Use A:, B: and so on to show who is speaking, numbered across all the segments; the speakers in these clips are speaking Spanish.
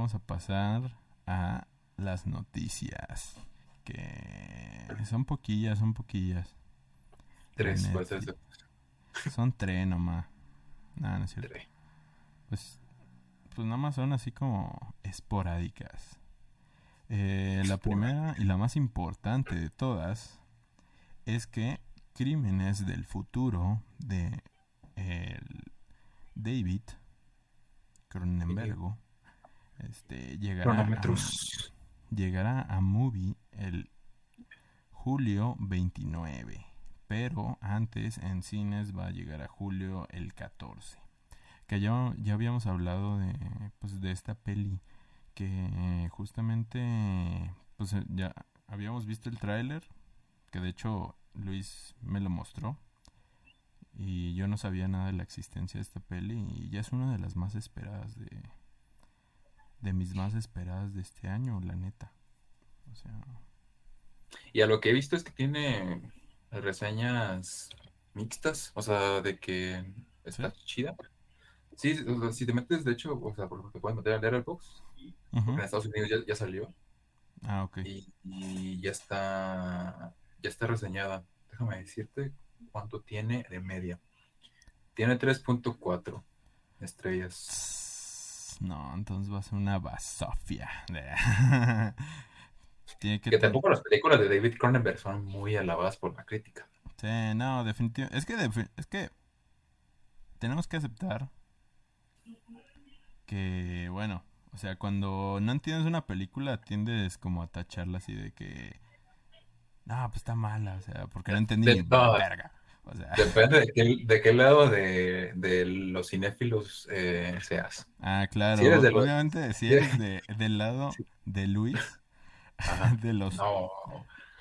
A: vamos a pasar a las noticias. Que son poquillas, son poquillas.
B: Tres.
A: Son tres nomás. No, no es cierto.
B: Tres.
A: Pues, pues nada más son así como esporádicas. Eh, la primera y la más importante de todas es que Crímenes del Futuro de el David Cronenbergo este, llegará, a, llegará a Movie el julio 29. Pero antes en cines va a llegar a julio el 14. Que ya, ya habíamos hablado de, pues, de esta peli. Que justamente pues ya habíamos visto el tráiler. Que de hecho Luis me lo mostró. Y yo no sabía nada de la existencia de esta peli. Y ya es una de las más esperadas de, de mis más esperadas de este año, la neta. O sea,
B: Y a lo que he visto es que tiene reseñas mixtas, o sea, de que está chida. Sí, o sea, si te metes, de hecho, o sea, por ejemplo, te puedes meter a Letterboxd,
A: ujú.
B: en Estados Unidos ya, ya salió
A: Ah, ok.
B: y, y ya está, ya está reseñada. Déjame decirte cuánto tiene de media. Tiene 3.4 estrellas.
A: No, entonces va a ser una basofia. Tiene que
B: tampoco las películas de David Cronenberg son muy alabadas por la crítica.
A: Sí, no, definitivamente. Es que, es que tenemos que aceptar que, bueno, o sea, cuando no entiendes una película tiendes como a tacharla así de que, no, pues está mala, o sea, porque no entendí
B: De-
A: ni verga. O sea,
B: Depende de qué, de qué lado de, de los cinéfilos eh, seas.
A: ah, claro,
B: Si eres de los-
A: obviamente si eres de, del lado de Luis,
B: Ajá.
A: de los,
B: No,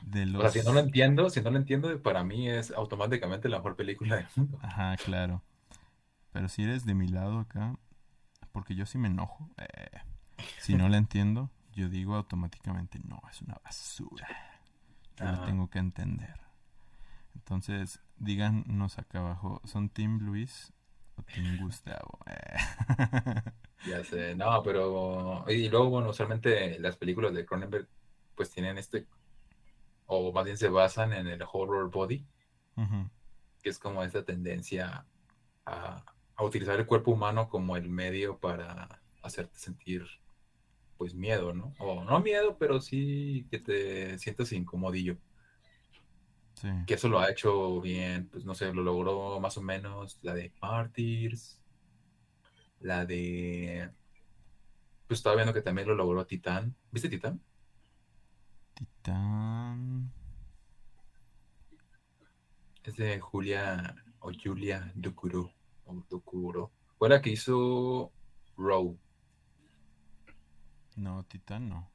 A: de
B: o
A: los,
B: sea, si no lo entiendo, si no lo entiendo, para mí es automáticamente la mejor película del mundo.
A: Ajá, claro. Pero si eres de mi lado acá, porque yo sí me enojo, eh, si no la entiendo, yo digo automáticamente, no, es una basura. Yo la
B: Ajá.
A: tengo que entender. Entonces, díganos acá abajo, ¿son Team Luis o Team Gustavo?
B: Ya sé, no, pero. Y luego, bueno, usualmente las películas de Cronenberg, pues tienen este. O más bien se basan en el horror body, que es como esta tendencia a, a utilizar el cuerpo humano como el medio para hacerte sentir, pues, miedo, ¿no? O no miedo, pero sí que te sientas incomodillo.
A: Sí.
B: que eso lo ha hecho bien, pues no sé, lo logró más o menos la de Martyrs, la de... Pues estaba viendo que también lo logró Titán. ¿Viste Titán?
A: Titán.
B: Es de Julia o Julia Dukuro. O Dukuro. Fue la que hizo Row.
A: No, Titán no.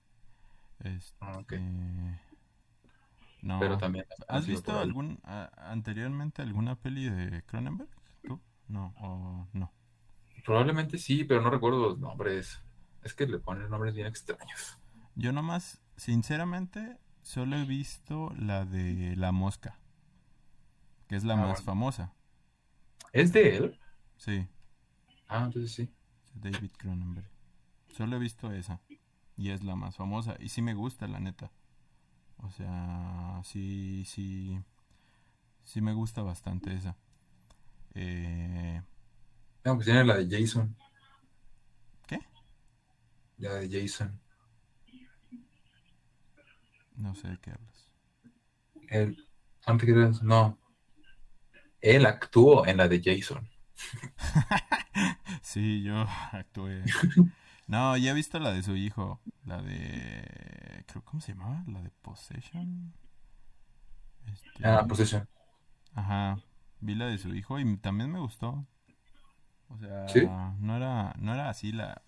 A: Este,
B: Ah, ok.
A: No.
B: Pero también...
A: ¿Has visto algún a- anteriormente alguna peli de Cronenberg? ¿Tú? No, o no.
B: Probablemente sí, pero no recuerdo los nombres. Es que le ponen nombres bien extraños.
A: Yo nomás, sinceramente, solo he visto la de La Mosca, que es la
B: Ah,
A: más
B: bueno.
A: famosa.
B: ¿Es de él?
A: Sí,
B: Ah, entonces sí.
A: David Cronenberg. Solo he visto esa y es la más famosa y sí me gusta, la neta. O sea, sí, sí, sí me gusta bastante esa. Eh,
B: No, pues tiene la de Jason.
A: ¿Qué?
B: La de Jason.
A: no sé de qué hablas.
B: Él, antes no. Él actuó en la de Jason.
A: Sí, yo actué. No, ya he visto la de su hijo, la de... Creo, ¿Cómo se llamaba? La de Possession. Este,
B: Ah, eso.
A: Ajá, vi la de su hijo y también me gustó. O sea,
B: ¿Sí?
A: no era, no era así la,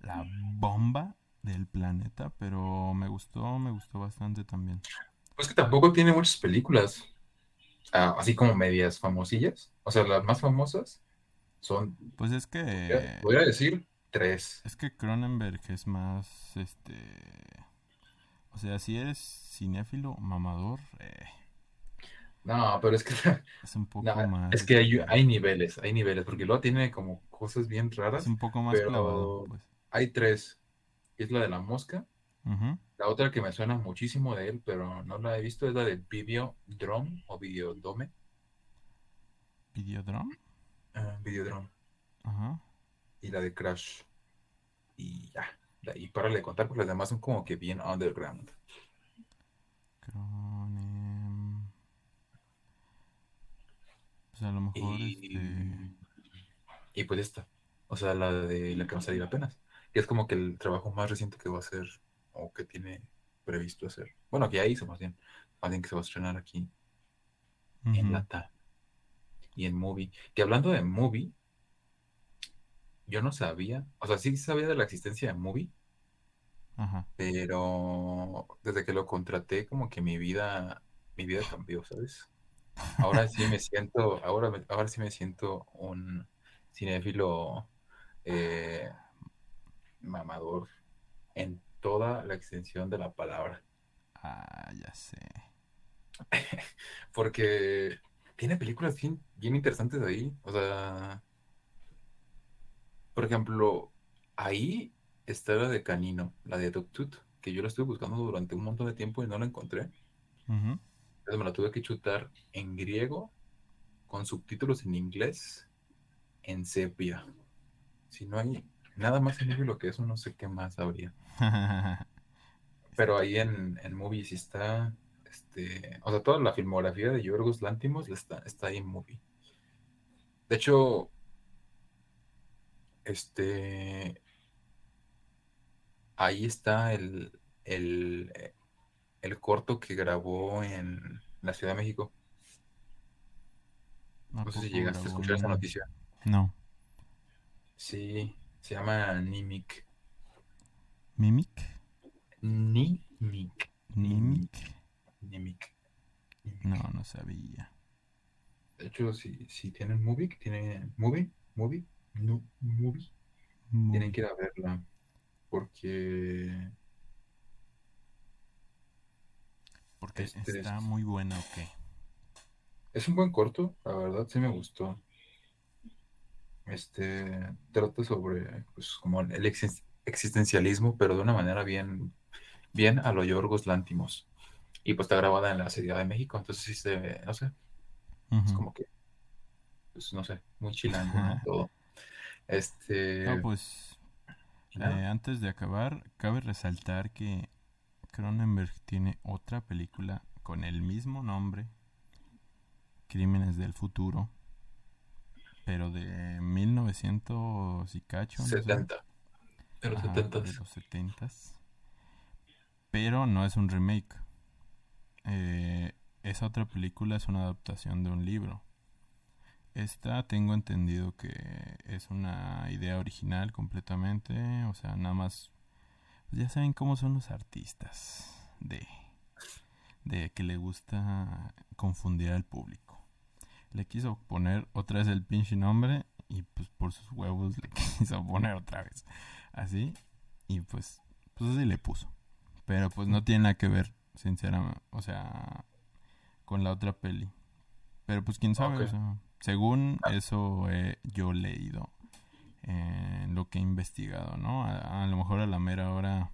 A: la bomba del planeta, pero me gustó, me gustó bastante también.
B: Pues que tampoco tiene muchas películas. ah, así como medias famosillas. O sea, las más famosas son,
A: Pues es que,
B: voy a decir, 3.
A: Es que Cronenberg es más, este... O sea, si eres cinéfilo, mamador... Eh,
B: no, pero es que...
A: Es un poco más...
B: Es que
A: este,
B: hay, niveles, hay niveles, porque luego tiene como cosas bien raras.
A: Es un poco más
B: pero.
A: Pues.
B: Hay tres. es la de la Mosca. La otra que me suena muchísimo de él, pero no la he visto, es la de Videodrome o Videodome.
A: ¿Videodrome?
B: Uh, Videodrome.
A: Ajá.
B: Uh y la de Crash. Y ya, de ahí para de contar, porque las demás son como que bien underground.
A: Cronen. Em, pues a lo mejor.
B: Y,
A: este...
B: y pues esta, o sea, la de la que va a salir apenas. Que es como que el trabajo más reciente que va a hacer, o que tiene previsto hacer. Bueno, que ya hizo más bien. Más bien que se va a estrenar aquí uh
A: -huh.
B: en Lata y en Movie. Que hablando de Movie, yo no sabía, o sea, sí sabía de la existencia de Movie,
A: Ajá.
B: pero desde que lo contraté, como que mi vida, mi vida cambió, ¿sabes? Ahora sí me siento, ahora, ahora sí me siento un cinéfilo eh, mamador en toda la extensión de la palabra.
A: Ah, ya sé.
B: Porque tiene películas bien, bien interesantes ahí, o sea, por ejemplo, ahí está la de Canino, la de Doctut, que yo la estuve buscando durante un montón de tiempo y no la encontré.
A: Uh.
B: Entonces me la tuve que chutar en griego, con subtítulos en inglés, en sepia. Si no hay nada más en lo que eso, no sé qué más habría. Pero ahí en, en Movie sí está, este, o sea, toda la filmografía de Yorgos Lantimos está, está ahí en Movie. De hecho, este. Ahí está el, el, eh, el corto que grabó en la Ciudad de México. No sé si llegaste a escuchar esa noticia.
A: No.
B: Sí, se llama Nimic.
A: ¿Mimic?
B: Nimic.
A: Nimic.
B: Nimic.
A: No, no sabía.
B: De hecho, si, si tienen movie, tienen movie, movie, no Movie. Tienen que ir a verla. Porque.
A: Porque
B: este
A: está muy buena, ok.
B: Es un buen corto, la verdad sí me gustó. Este trata sobre pues, como el existencialismo, pero de una manera bien, bien a los Yorgos Lántimos. Y pues está grabada en la Ciudad de México, entonces sí se, no sé, es como que, pues no sé, muy chilango, ¿no? todo. Este...
A: No, pues ¿Ah? antes de acabar, cabe resaltar que Cronenberg tiene otra película con el mismo nombre, Crímenes del Futuro, pero de 1900 y cacho.
B: De los,
A: Ajá, Pero no es un remake. Eh, esa otra película es una adaptación de un libro. Esta tengo entendido que es una idea original completamente, o sea, nada más pues ya saben cómo son los artistas de de que le gusta confundir al público. Le quiso poner otra vez el pinche nombre y pues por sus huevos le quiso poner otra vez. Así y pues pues así le puso. Pero pues no tiene nada que ver, sinceramente, o sea, con la otra peli. Pero pues quién sabe, o sea, según eso eh, he yo leído, eh, lo que he investigado, ¿no? A, lo mejor a la mera hora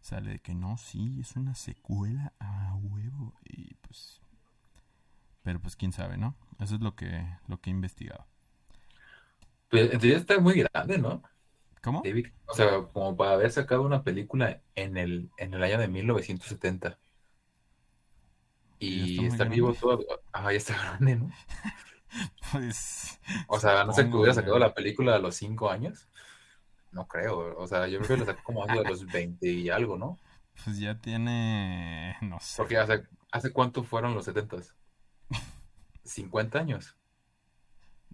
A: sale de que no, sí, es una secuela a huevo. Y pues... Pero pues quién sabe, ¿no? Eso es lo que, lo que he investigado.
B: Pues en teoría está muy grande, ¿no?
A: ¿Cómo?
B: O sea, como para haber sacado una película en el, en el año de 1970.
A: Y está,
B: está vivo todo. Ah, ya está grande, ¿no?
A: pues.
B: O sea, no sé que hubiera sacado la película a los 5 años. No creo, o sea, yo creo que la sacó como a los 20 y algo, ¿no?
A: Pues ya tiene. No sé.
B: Porque hace, ¿hace cuánto fueron los 70s? 50 años.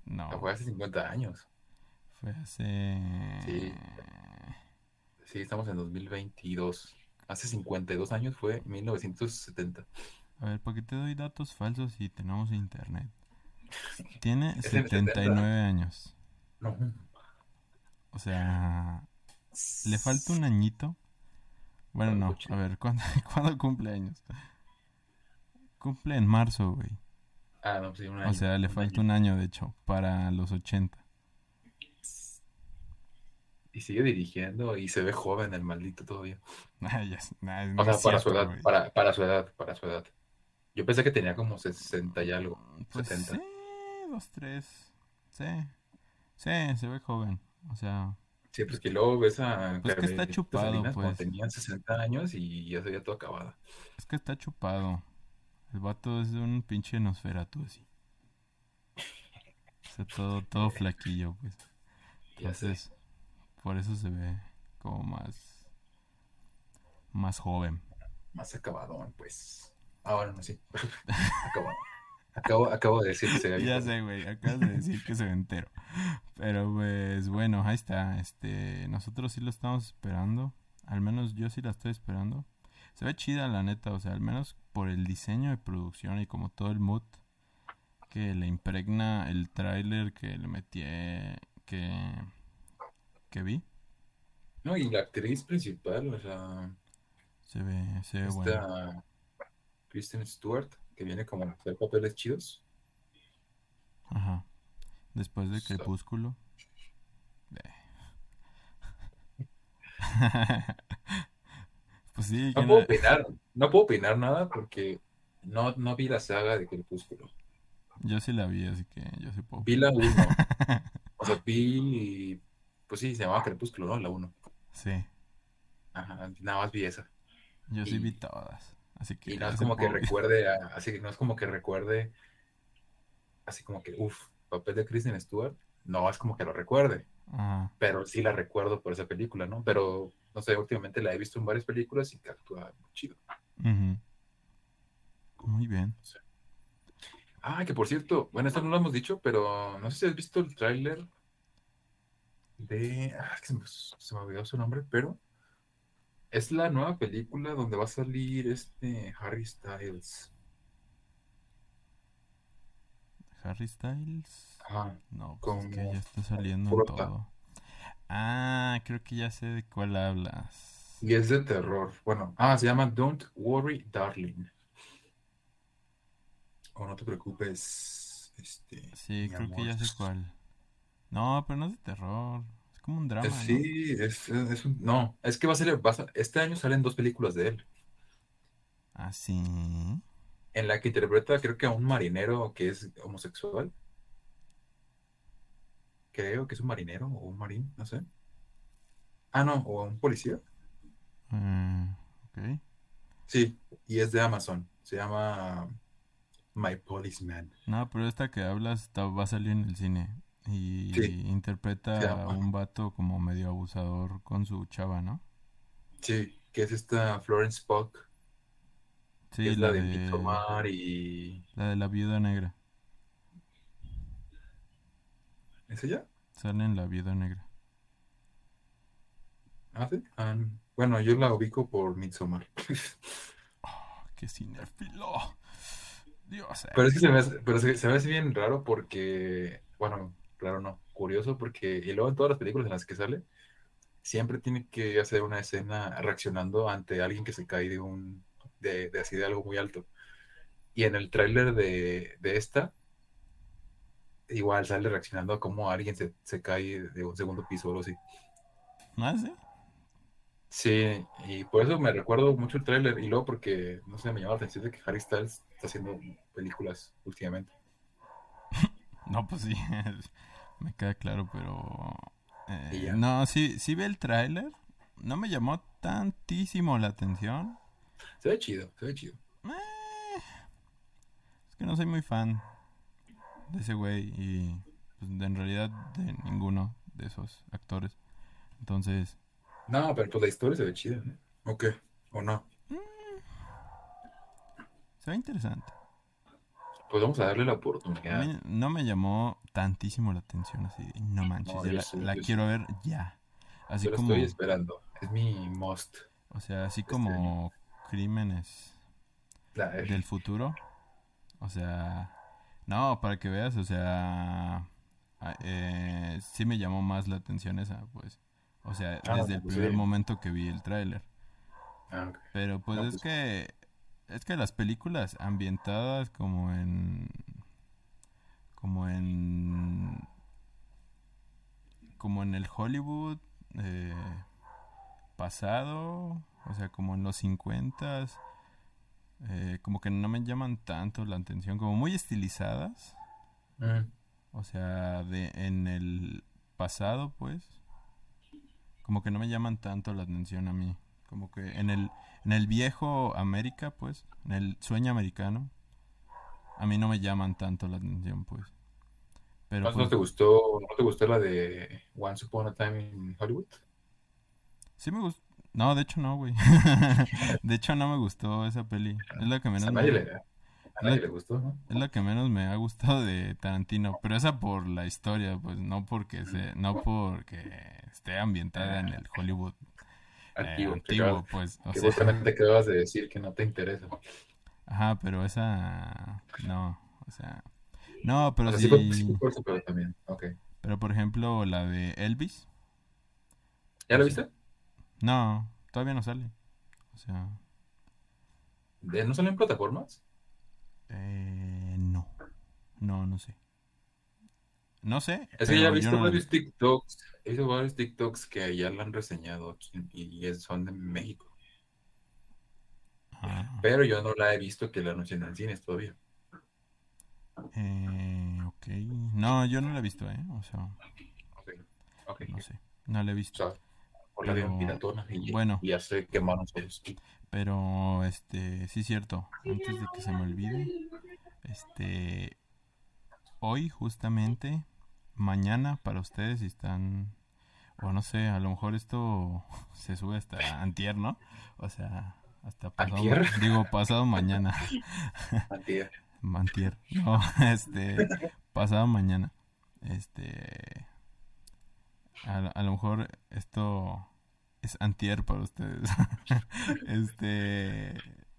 A: No.
B: Fue hace 50 años.
A: Fue hace.
B: Sí. Sí, estamos en 2022. Hace 52 años fue 1970.
A: A ver, ¿para qué te doy datos falsos si tenemos internet? Tiene 79 años.
B: No.
A: O sea, le falta un añito. Bueno, no, a ver, ¿cuándo, ¿cuándo, cumple años? Cumple en marzo, güey.
B: Ah, no, pues sí, un año.
A: O sea, le falta un año, de hecho, para los 80.
B: Y sigue dirigiendo y se ve joven el maldito todavía.
A: Ah,
B: o sea, para, su edad, para, su edad, para su edad. Yo pensé que tenía como 60 y algo,
A: pues Sí dos, tres. Sí. Sí, se ve joven. O sea,
B: Sí, pues que luego ves a
A: Pues que está chupado,
B: Salinas
A: pues.
B: tenían 60 años y ya se veía todo acabada.
A: es que está chupado. El vato es un pinche Nosferatu así. Todo, todo flaquillo, pues. Entonces, por eso se ve como más. Más joven.
B: Más acabado, pues. Ah, bueno, no, sí. acabado. Acabo, acabo de decir que se veía
A: Ya
B: bien.
A: sé, güey, acabas de decir que se ve entero. Pero pues bueno, ahí está. Este, nosotros sí lo estamos esperando. Al menos yo sí la estoy esperando. Se ve chida la neta, o sea, al menos por el diseño de producción y como todo el mood que le impregna el tráiler que le metí que que vi.
B: No, y la actriz principal, o sea,
A: Se ve se ve bueno.
B: esta Kristen Stewart, que viene como a hacer papeles chidos.
A: Ajá. Después de Crepúsculo. pues sí,
B: No puedo
A: no-
B: opinar, no puedo opinar nada porque no, no vi la saga de Crepúsculo.
A: yo sí la vi, así que yo sí puedo.
B: Vi la 1. O sea, vi, pues sí, se llamaba Crepúsculo, ¿no? La 1.
A: Sí,
B: Ajá, nada más vi esa.
A: yo sí vi todas. Así que
B: Y no es como que recuerde, a- así que no es como que recuerde, así como que, uff, papel de Kristen Stewart. No es como que lo recuerde,
A: Ajá.
B: pero sí la recuerdo por esa película, ¿no? Pero, no sé, últimamente la he visto en varias películas y que actúa muy chido.
A: Muy bien.
B: Ah, que por cierto, bueno, esto no lo hemos dicho, pero no sé si has visto el tráiler de... Ah, es que se me, se me olvidó su nombre, pero es la nueva película donde va a salir este Harry Styles.
A: Harry Styles.
B: Ajá.
A: No, pues es que ya está saliendo en todo. Ah, creo que ya sé de cuál hablas.
B: Y es de terror. Bueno, ah, se llama Don't Worry, Darling. O no te preocupes, este,
A: Sí, creo que ya sé cuál. No, pero no es de terror. Como un drama, ¿no?
B: Sí, es, es- un... No, es que va a ser... va a este año salen dos películas de él.
A: Ah, sí.
B: En la que interpreta, creo que a un marinero que es homosexual. Creo que es un marinero o un marín, no sé. Ah, no, o a un policía.
A: Ok.
B: Sí, y es de Amazon. Se llama My Policeman.
A: No, pero esta que hablas está- va a salir en el cine. Y
B: Sí,
A: interpreta a un vato como medio abusador con su chava, ¿no?
B: Sí, que es esta Florence que
A: Sí,
B: es
A: la
B: la de
A: de
B: Midsommar y...
A: la de la viuda negra.
B: ¿Es ella?
A: Sale en la viuda negra.
B: Ah, sí. Ah, bueno, yo la ubico por Midsommar.
A: Oh, qué cinéfilo. Dios.
B: Pero es que se me hace, pero se, se me hace bien raro porque, bueno, claro, no, curioso porque, y luego en todas las películas en las que sale, siempre tiene que hacer una escena reaccionando ante alguien que se cae de un, de, de así de algo muy alto. Y en el tráiler de, de esta, igual sale reaccionando a cómo alguien se, se cae de un segundo piso o algo así.
A: ¿Ah, sí?
B: Sí, y por eso me recuerdo mucho el tráiler y luego porque, no sé, me llama la atención de que Harry Styles está haciendo películas últimamente.
A: No, pues sí. Me queda claro, pero... eh, no, sí, sí ve el tráiler. No me llamó tantísimo la atención.
B: Se ve chido, se ve chido.
A: Eh, es que no soy muy fan de ese güey y pues, en realidad de ninguno de esos actores. Entonces,
B: No, pero pues la historia se ve chida, ¿no? ¿O qué? ¿O no?
A: se ve interesante.
B: Pues vamos a darle la
A: A
B: oportunidad.
A: mí no me llamó tantísimo la atención así. No manches,
B: No,
A: ya
B: yo
A: la,
B: sí,
A: la
B: yo sí.
A: quiero ver ya. Así
B: Yo
A: como,
B: estoy esperando. Es mi must.
A: o sea, así
B: este
A: como crímenes
B: La
A: del futuro. O sea, no, para que veas, o sea, eh, sí me llamó más la atención esa, pues. O sea,
B: Ah,
A: desde el
B: pues
A: primer
B: sí.
A: momento que vi el tráiler.
B: Ah.
A: Pero pues
B: No,
A: es
B: pues-
A: que es que las películas ambientadas como en como en como en el Hollywood eh, pasado, o sea, como en los 50 eh, como que no me llaman tanto la atención, como muy estilizadas. O sea, de en el pasado, pues, como que no me llaman tanto la atención a mí. Como que en el, en el viejo América, pues, en el sueño americano, a mí no me llaman tanto la atención, pues. Pero
B: ¿No, no te gustó, ¿No te gustó la de Once Upon a Time in Hollywood?
A: sí me gustó. No, de hecho no, güey. de hecho no me gustó esa peli. Es la que
B: A
A: menos me,
B: le, gustó, ¿no?
A: es la que menos me ha gustado de Tarantino, pero esa por la historia, pues no porque se, no porque esté ambientada en el Hollywood eh,
B: Antiguo, que
A: antiguo,
B: acabas-
A: pues, o
B: que
A: sea,
B: justamente acabas de decir que no te interesa.
A: ajá, pero esa no, o sea, no, pero
B: O sea,
A: sí,
B: por pero también. Ok.
A: pero por ejemplo la de Elvis,
B: ¿Ya lo viste?
A: no, todavía no sale, o sea,
B: ¿De- ¿No salió en plataformas?
A: eh, no, no, no sé, no sé,
B: Es que ya he visto
A: no la
B: varios TikToks. He visto varios TikToks que ya la han reseñado aquí y son de México.
A: Ah,
B: Pero yo no la he visto que la anuncien en cines todavía.
A: eh, ok, no, yo no la he visto, eh, o sea,
B: Ok. Ok.
A: no sé, no la he
B: O
A: visto.
B: sea, por la vieron
A: Pero,
B: piratona y,
A: bueno.
B: ya se quemaron.
A: Pero, este, sí es cierto, antes de que se me olvide, este, hoy justamente, mañana para ustedes si están, o no sé, a lo mejor esto se sube hasta antier, ¿no? O sea, hasta pasado,
B: ¿Antier?
A: digo, pasado mañana,
B: Antier.
A: antier, no, este, pasado mañana, este, a, a lo mejor esto es antier para ustedes. este,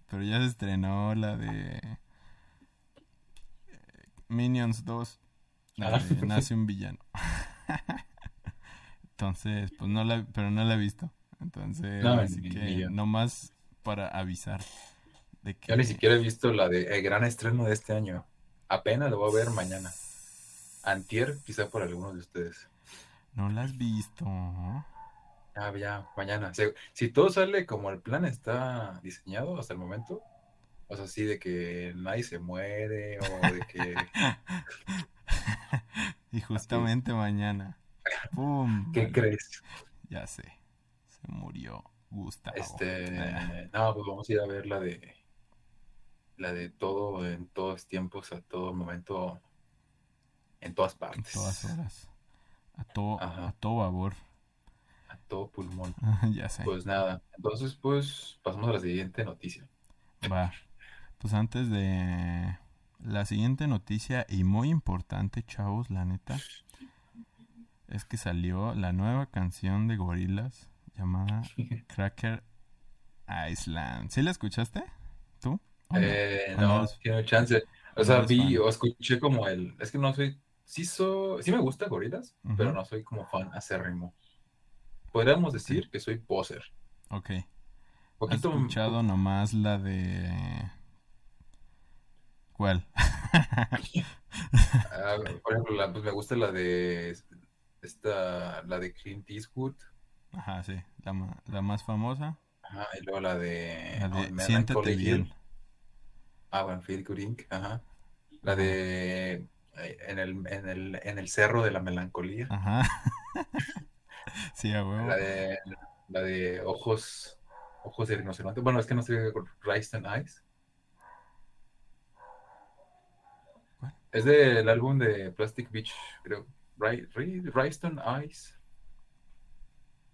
A: pero ya se estrenó la de eh, Minions 2, la
B: Ah.
A: De Nace un villano. Entonces, pues no la, pero no la he visto. Entonces,
B: No,
A: así
B: ni-
A: que
B: ni
A: nomás para avisar de que
B: Yo ni siquiera he visto la de el gran estreno de este año. Apenas lo voy a ver mañana. Antier, quizá por algunos de ustedes.
A: No la has visto.
B: Ah, ya, mañana. Se- Si todo sale como el plan está diseñado hasta el momento, o sea, así de que nadie se muere o de que...
A: y justamente mañana. ¡Pum!
B: ¿Qué crees?
A: Ya sé. Se murió Gustavo.
B: Este, no, pues vamos a ir a ver la de la de todo en todos tiempos, a todo momento, en todas
A: en
B: partes,
A: todas horas. A todo,
B: Ajá.
A: a todo babor.
B: a todo pulmón.
A: ya sé.
B: Pues nada, entonces pues pasamos a la siguiente noticia.
A: Va. Pues antes de la siguiente noticia y muy importante, chavos, la neta, es que salió la nueva canción de Gorilas llamada Cracker Island. ¿Sí la escuchaste? ¿Tú? ¿O no?
B: Eh,
A: ¿O no
B: no, tiene chance. O sea, vi
A: fan?
B: o escuché como el, es que no soy, sí soy, sí me gusta Gorilas, pero no soy como fan acérrimo. Podríamos decir que soy poser.
A: Ok. ¿Has escuchado nomás la de... ¿Cuál?
B: Ah, por ejemplo, la- pues me gusta la de esta, la de Clint Eastwood,
A: Ajá, sí. La, la más famosa.
B: ajá, y luego la de,
A: La
B: oh,
A: de Siéntete
B: Hill.
A: bien.
B: Ah, bueno, Inc., ajá. La de eh, en el, en el, en el cerro de la melancolía.
A: Ajá. sí, a huevo.
B: La de, la de ojos, ojos de rinoceronte. Bueno, es que no sé, Rice and Eyes. Es del álbum de Plastic Beach, creo. And Eyes.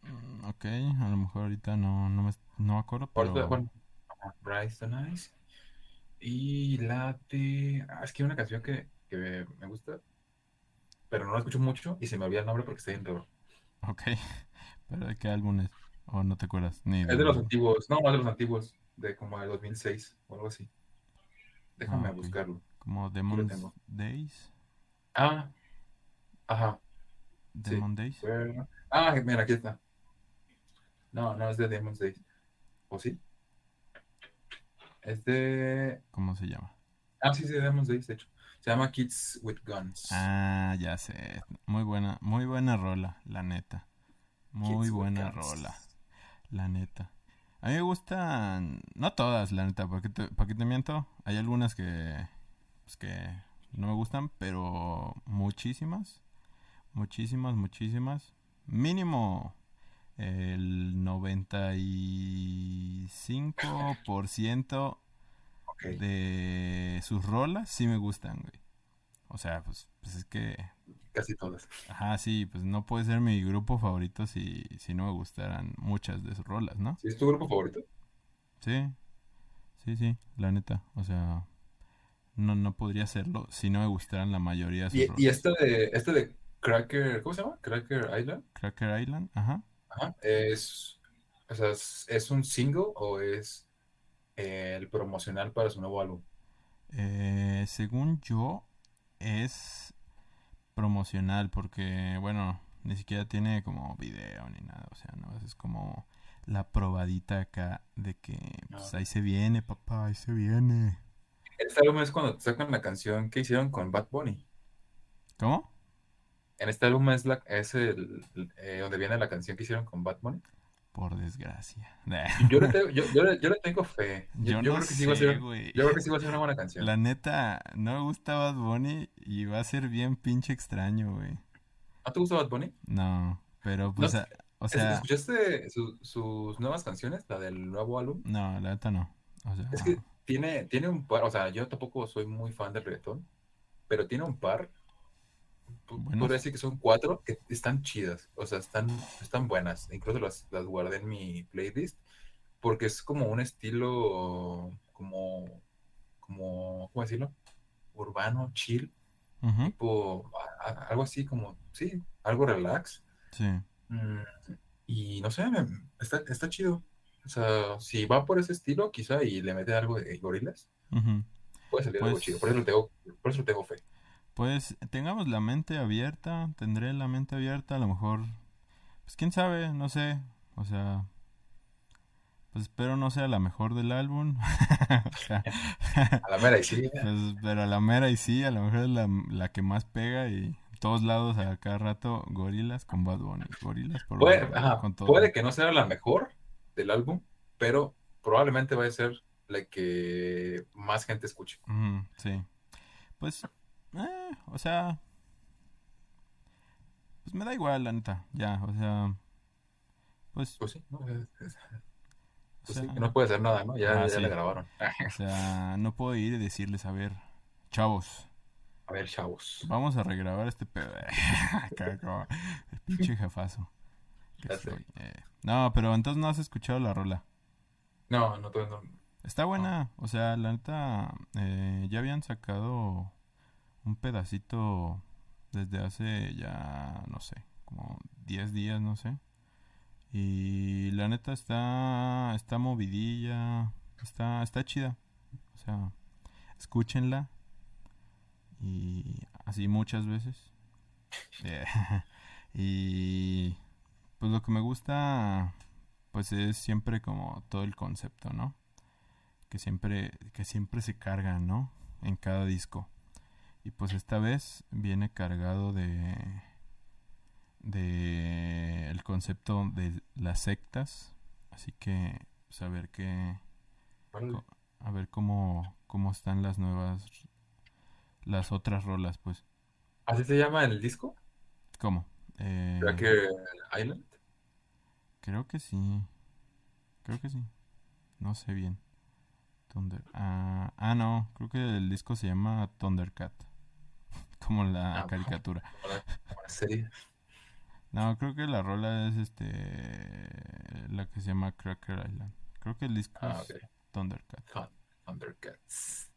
A: Mm, Ok, a lo mejor ahorita no, no me no acuerdo, pero
B: bueno, Eyes. Y la de. Ah, es que hay una canción que, que me, me gusta, pero no la escucho mucho y se me olvida el nombre porque está en raro.
A: ok. ¿Pero de qué álbum es? ¿O no te acuerdas? Ni
B: Es de los antiguos, no, más de los antiguos, de como el 2006 o algo así. Déjame
A: Ah,
B: buscarlo.
A: Como Demon. Days.
B: Ah, ajá.
A: Demon Days.
B: Bueno. Ah, mira, aquí está. No, no es de Demon's Days. ¿O sí? Es de.
A: ¿Cómo se llama?
B: Ah, sí, sí, de Demon's Days, de hecho. Se llama Kids with Guns.
A: Ah, ya sé. Muy buena, muy buena rola, la neta. Muy
B: Kids
A: buena rola, la neta. A mí me gustan, no todas, la neta, ¿para qué te, para qué te miento? Hay algunas que, pues que no me gustan, pero muchísimas, muchísimas, muchísimas. Mínimo el 95%
B: Ok.
A: de sus rolas sí me gustan, güey. O sea, pues, pues es que
B: Casi todas.
A: Ajá, sí, pues no puede ser mi grupo favorito si, si no me gustaran muchas de sus rolas, ¿no?
B: ¿Sí es tu grupo favorito?
A: Sí, sí, sí, la neta. O sea, no, no podría hacerlo si no me gustaran la mayoría de sus
B: Y, y este de, este de Cracker, ¿cómo se llama? Cracker Island.
A: Cracker Island, ajá.
B: Ajá. Es, o sea, es, ¿es un single o es eh, el promocional para su nuevo álbum?
A: Eh, según yo, es promocional porque, bueno, ni siquiera tiene como video ni nada. O sea, no, es como la probadita acá de que, pues
B: Ah.
A: ahí se viene, papá, ahí se viene.
B: Este álbum es cuando sacan la canción que hicieron con Bad Bunny.
A: ¿Cómo?
B: En este álbum es, la, es el, eh, donde viene la canción que hicieron con Bad Bunny.
A: Por desgracia.
B: Yo le, tengo, yo, yo le- yo le tengo fe. Yo,
A: no
B: creo que sí va a
A: sé,
B: ser,
A: güey.
B: yo creo que sí va a ser una buena canción.
A: La neta, no me gusta Bad Bunny y va a ser bien pinche extraño, güey.
B: ¿No te gusta Bad Bunny?
A: No, pero pues,
B: No,
A: a- o sea,
B: ¿Escuchaste su- sus nuevas canciones? La del nuevo álbum.
A: no, la neta no. O sea,
B: Es que tiene, tiene un par, o sea, yo tampoco soy muy fan del reggaetón, pero tiene un par,
A: Buenos.
B: podría decir que son cuatro, que están chidas, o sea, están, están buenas, incluso las, las guardé en mi playlist, porque es como un estilo, como, como, ¿cómo decirlo? Urbano, chill, tipo, a- a- algo así como, sí, algo relax,
A: sí.
B: Mm, y no sé, me- está, está chido. O sea, si va por ese estilo, quizá, y le mete algo de gorilas, puede salir algo
A: Pues-
B: chido. Por eso tengo, por eso tengo fe.
A: Pues tengamos la mente abierta, tendré la mente abierta, a lo mejor, pues quién sabe, no sé, o sea, pues espero no sea la mejor del álbum, o sea,
B: A la mera y sí.
A: pues, pero a la mera y sí, a lo mejor es la, la que más pega y todos lados a cada rato gorilas con Bad Bunny, gorilas por
B: Puede,
A: Bad Bunny,
B: ajá,
A: con todo.
B: puede que no sea la mejor del álbum, pero probablemente va a ser la que más gente escuche.
A: Ujú, sí. Pues, eh, o sea, pues me da igual, la neta, ya, o sea, pues,
B: Pues sí, ¿no? Es- es- pues
A: sea,
B: no puede hacer nada, ¿no? Ya,
A: Ah,
B: ya
A: sí.
B: la grabaron.
A: o sea, no puedo ir y decirles, a ver, chavos,
B: A ver, chavos.
A: vamos a regrabar este pedo. El pinche jefazo. Eh. No, pero entonces no has escuchado la rola.
B: No, no, todavía no.
A: Está buena, o sea, la neta, eh, ya habían sacado un pedacito desde hace ya, no sé, como 10 días, no sé. Y la neta está, está movidilla, está, está chida. O sea, escúchenla. Y así muchas veces. Eh, y pues lo que me gusta, pues es siempre como todo el concepto, ¿no? Que siempre, que siempre se carga, ¿no? En cada disco. Y pues esta vez viene cargado de de el concepto de las sectas. Así que pues a ver qué a ver cómo cómo están las nuevas las otras rolas, pues.
B: ¿Así se llama el disco?
A: ¿Cómo? Eh,
B: Cracker Island.
A: Creo que sí. Creo que sí. No sé bien. Thunder. Ah, ah, no. Creo que el disco se llama Thundercat. Como la
B: Ah,
A: caricatura.
B: Serie.
A: No, creo que la rola es este. La que se llama Cracker Island. Creo que el disco
B: Ah,
A: es. Thundercat.
B: Thun- Thundercats.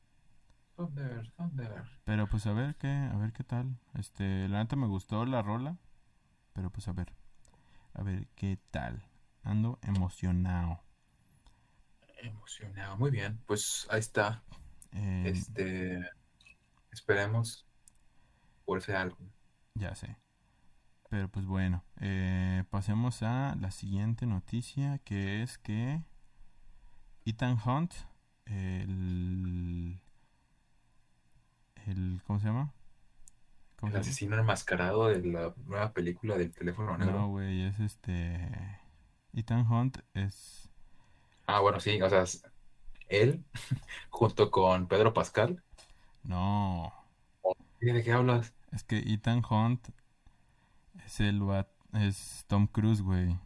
B: Thunder, Thunder.
A: Pero pues a ver qué, a ver qué tal. Este, la neta me gustó la rola. Pero pues a ver. A ver qué tal. Ando emocionado.
B: Emocionado. Muy bien. Pues ahí está.
A: Eh,
B: Este. Esperemos por ese álbum.
A: Ya sé. Pero pues bueno, eh, pasemos a la siguiente noticia que es que Ethan Hunt, el, el ¿cómo se llama? ¿Cómo
B: El
A: se
B: asesino enmascarado de la nueva película del teléfono negro.
A: No, güey, es este... Ethan Hunt es...
B: Ah, bueno, sí, o sea, él junto con Pedro Pascal.
A: No,
B: ¿Y ¿De qué hablas?
A: es que Ethan Hunt es el va- es Tom Cruise, güey.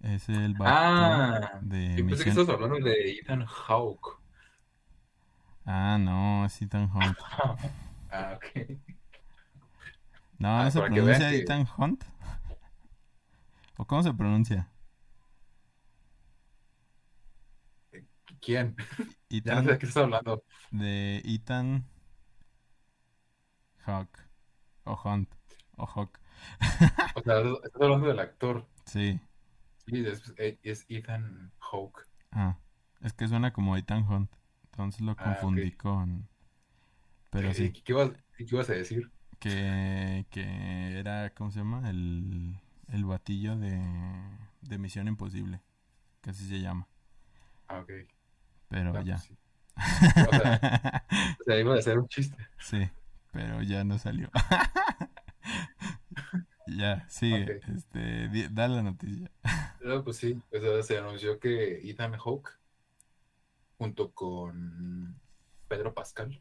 A: Es el vato
B: Ah,
A: de
B: yo pensé que estabas hablando de Ethan Hawke.
A: Ah, no, es Ethan Hunt.
B: Ah, ok.
A: No,
B: Ah,
A: ¿no se pronuncia
B: que-
A: Ethan Hunt? ¿O cómo se pronuncia?
B: ¿Quién? Ya no
A: Ethan
B: sé de qué estás hablando.
A: de Ethan Hawk o Hunt o Hawk.
B: O sea, estás hablando del actor.
A: Sí.
B: Sí, es, es Ethan Hawke.
A: Ah, es que suena como Ethan Hunt. Entonces lo
B: Ah, ok.
A: confundí con pero
B: ¿Y
A: sí,
B: ¿Qué ibas, y qué ibas a decir?
A: que que era ¿cómo se llama? El el batillo de de Misión Imposible, que así se llama.
B: Ah, ok.
A: Pero
B: No,
A: ya.
B: pues sí. O sea, o sea, iba a ser un chiste.
A: Sí, pero ya no salió. Ya, sigue. Este, di- da la noticia.
B: No, pues sí, o sea, se anunció que Ethan Hawke, junto con Pedro Pascal,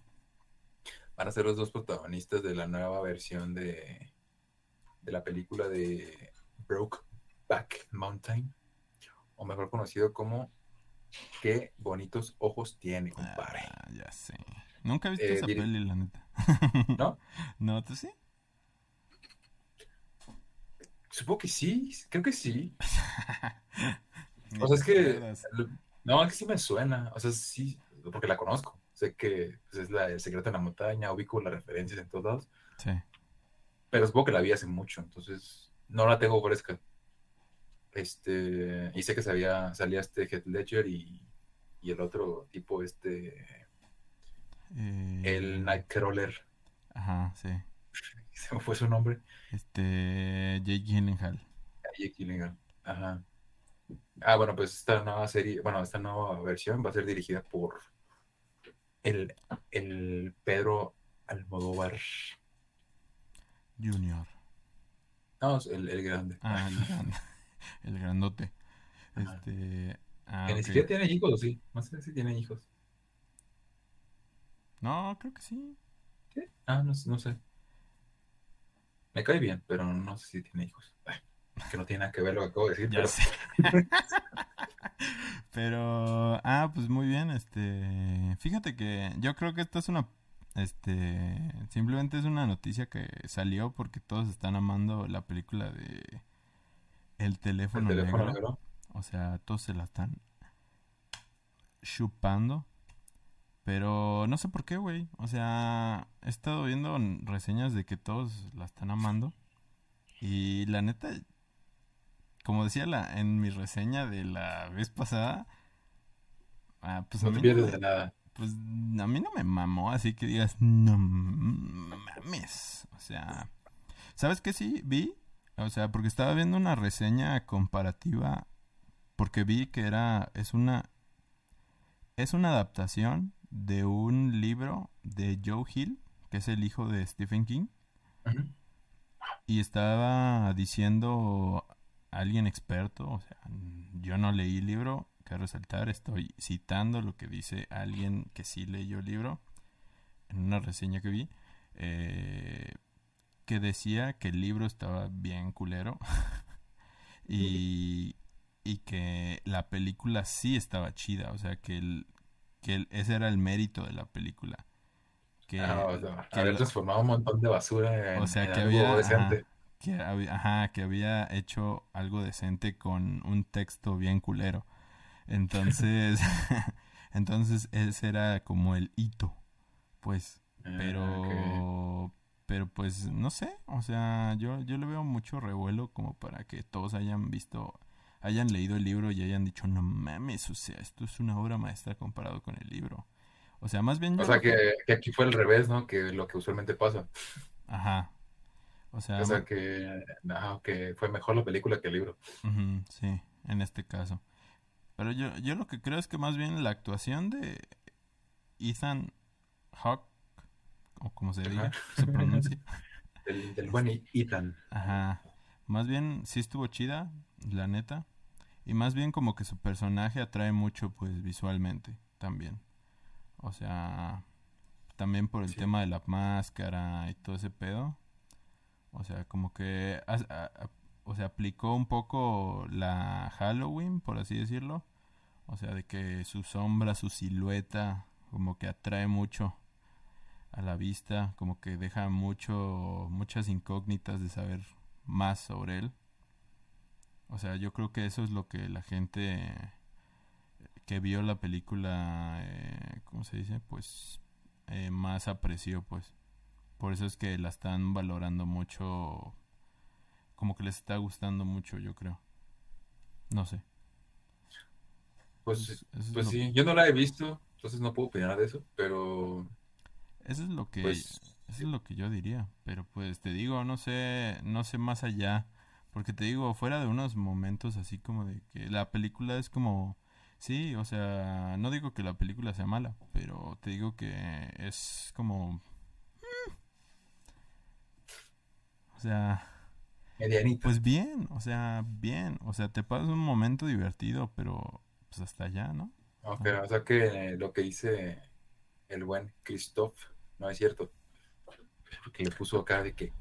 B: van a ser los dos protagonistas de la nueva versión de, de la película de Brokeback Mountain, o mejor conocido como Qué bonitos ojos tiene, compadre.
A: Ah, ya sé. Nunca he visto
B: Eh,
A: esa
B: diri-
A: peli, la neta.
B: ¿No?
A: No, ¿tú sí?
B: Supongo que sí, creo que sí. O sea, es que. No, es que sí me suena. O sea, sí, porque la conozco. Sé que pues, es la del secreto en la montaña, ubico las referencias en todos lados.
A: Sí.
B: Pero supongo que la vi hace mucho, entonces no la tengo fresca. Este, y sé que sabía, salía este Heath Ledger y, y el otro tipo, este,
A: Eh,
B: el Nightcrawler,
A: Ajá, sí.
B: se me fue su nombre,
A: Este, Jake Gyllenhaal.
B: Jake Gyllenhaal. Ajá. Ah, bueno, pues esta nueva serie, bueno, esta nueva versión va a ser dirigida por el, el Pedro Almodóvar.
A: Junior.
B: No, el, el grande.
A: Ah, el, gran- el grandote.
B: Ajá.
A: Este. Ah,
B: que ni
A: ok.
B: siquiera tiene hijos, ¿o sí? No sé si tiene hijos.
A: No, creo que sí.
B: ¿Sí? Ah, no, no sé. Me cae bien, pero no sé si tiene hijos. Ay, Que no tiene nada que ver lo que acabo de decir,
A: Ya
B: pero
A: sé. Pero, ah, pues muy bien, este, fíjate que yo creo que esta es una, este, simplemente es una noticia que salió porque todos están amando la película de El
B: el
A: teléfono, negro.
B: negro.
A: O sea, todos se la están chupando. Pero no sé por qué, güey. O sea, he estado viendo reseñas de que todos la están amando. Y la neta, como decía la, en mi reseña de la vez pasada, ah, pues, a
B: No te
A: mí no
B: pierdes
A: me,
B: de nada.
A: pues a mí no me mamó, así que digas, no mames. O sea, ¿sabes qué sí vi? O sea, porque estaba viendo una reseña comparativa, porque vi que era, es una, es una adaptación de un libro de Joe Hill, que es el hijo de Stephen King, y estaba diciendo alguien experto, o sea, yo no leí el libro, que resaltar, estoy citando lo que dice alguien que sí leyó el libro en una reseña que vi, eh, que decía que el libro estaba bien culero y, y que la película sí estaba chida, o sea, que, el, que el- ese era el mérito de la película. Que,
B: Ah, o sea,
A: que
B: haber
A: lo-
B: transformado un montón de basura en,
A: o sea,
B: en
A: que
B: algo
A: había,
B: decente.
A: ajá, que había, ajá, que había hecho algo decente con un texto bien culero. Entonces, entonces ese era como el hito, pues.
B: Ah,
A: Pero, pero pues no sé, o sea, yo, yo le veo mucho revuelo como para que todos hayan visto, hayan leído el libro y hayan dicho, no mames, o sea, esto es una obra maestra comparado con el libro. O sea, más bien
B: O
A: yo
B: sea
A: lo que-
B: que, que aquí fue al revés, ¿no? Que lo que usualmente pasa.
A: Ajá. O sea,
B: O sea que, no, que fue mejor la película que el libro.
A: Sí, en este caso. Pero yo, yo lo que creo es que más bien la actuación de Ethan Hawke, o como se diga, se pronuncia.
B: Del, del buen Ethan.
A: Ajá. Más bien, sí estuvo chida, la neta. Y más bien como que su personaje atrae mucho, pues, visualmente también. O sea, también por el
B: Sí.
A: tema de la máscara y todo ese pedo. O sea, como que, a- o sea, aplicó un poco la Halloween, por así decirlo. O sea, de que su sombra, su silueta, como que atrae mucho a la vista, como que deja mucho, muchas incógnitas de saber más sobre él. O sea, yo creo que eso es lo que la gente que vio la película, eh, ¿cómo se dice? Pues eh, más apreció, pues. Por eso es que la están valorando mucho, como que les está gustando mucho, yo creo. No sé.
B: Pues,
A: es-
B: pues sí, yo no la he visto, entonces no puedo opinar de eso, pero
A: Eso es lo que
B: pues
A: eso es lo que yo diría, pero pues te digo, no sé, no sé más allá, porque te digo, fuera de unos momentos así como de que la película es como sí, o sea, no digo que la película sea mala, pero te digo que es como mm, o sea,
B: medianita.
A: pues bien, o sea, bien, o sea, te pasas un momento divertido, pero pues hasta allá, ¿no?
B: Ok, o sea que lo que dice el buen Christoph no es cierto. Porque le puso acá de que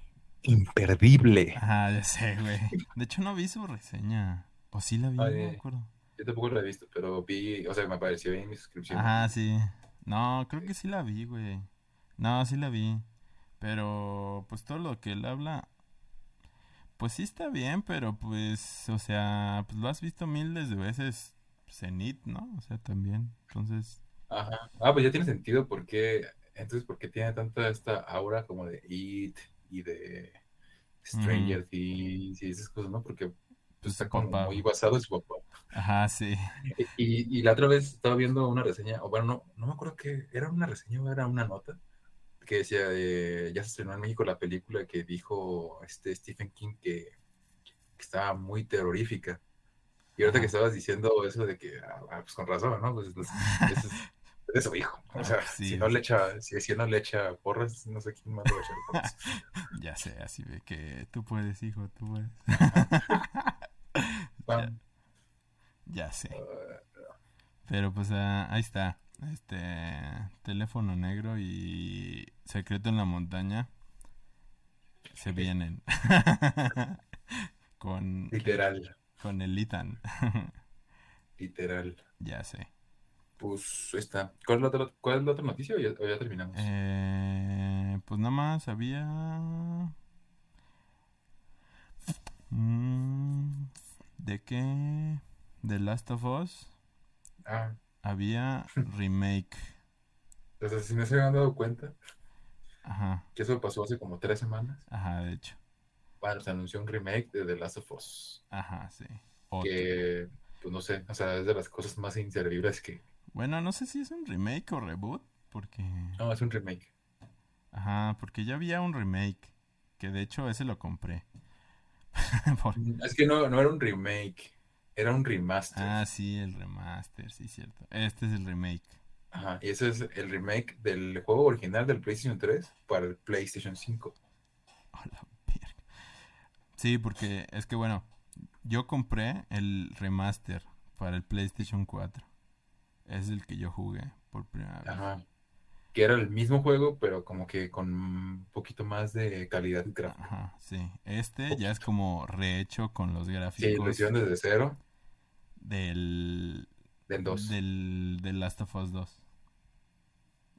B: imperdible.
A: Ajá, ya sé, güey. De hecho no vi su reseña, o sí la vi, no me acuerdo.
B: Yo tampoco lo he visto, pero vi, o sea, me apareció ahí en mi suscripción.
A: Ajá, sí. No, creo que sí la vi, güey. No, sí la vi. Pero, pues todo lo que él habla, pues sí está bien, pero pues, o sea, pues lo has visto miles de veces Zenith, ¿no? O sea, también. Entonces,
B: Ajá. Ah, pues ya tiene sentido porque, entonces, porque tiene tanta esta aura como de It y de Stranger Things y esas cosas, ¿no? Porque pues, está como
A: papá.
B: muy basado en su papá.
A: Ajá, sí.
B: Y, y la otra vez estaba viendo una reseña, o bueno, no, no me acuerdo que era una reseña o era una nota, que decía, de, ya se estrenó en México la película que dijo este Stephen King que, que estaba muy terrorífica. Y ahorita que estabas diciendo eso de que, ah, ah, pues con razón, ¿no? Pues es, es, de su hijo. O
A: Ah,
B: sea,
A: pues
B: si no le echa, si, si no le echa porras, no sé quién más le va a echar porras.
A: ya sé, así de que tú puedes, hijo, tú puedes. Ya, sé. Pero pues ah, ahí está. Este teléfono negro y secreto en la montaña se vienen con
B: literal,
A: con el Ethan.
B: literal.
A: ya sé.
B: Pues está. ¿Cuál es la otra, cuál es la otra noticia o ya, o ya terminamos?
A: Eh, pues nada más había mm, de qué The Last of Us
B: Ah,
A: había remake.
B: entonces si no se habían dado cuenta
A: Ajá,
B: que eso pasó hace como tres semanas.
A: ajá, de hecho.
B: Bueno, se anunció un remake de The Last of Us.
A: Ajá, sí. Otro.
B: Que, pues no sé, o sea, es de las cosas más inservibles que.
A: Bueno, no sé si es un remake o reboot, porque...
B: No, es un remake.
A: Ajá, porque ya había un remake, que de hecho ese lo compré.
B: Es que no, no era un remake, era un remaster.
A: Ah, sí, el remaster, sí, cierto. Este es el remake.
B: Ajá, y ese es el remake del juego original del PlayStation 3 para el PlayStation 5.
A: A la verga. Sí, porque es que bueno, yo compré el remaster para el PlayStation 4. Es el que yo jugué por primera vez.
B: Ajá. Que era el mismo juego, pero como que con un poquito más de calidad gráfica.
A: Ajá, sí. Este ya es como rehecho con los
B: Sí, lo
A: gráficos
B: hicieron desde cero,
A: del
B: del 2.
A: del, del Last of Us 2.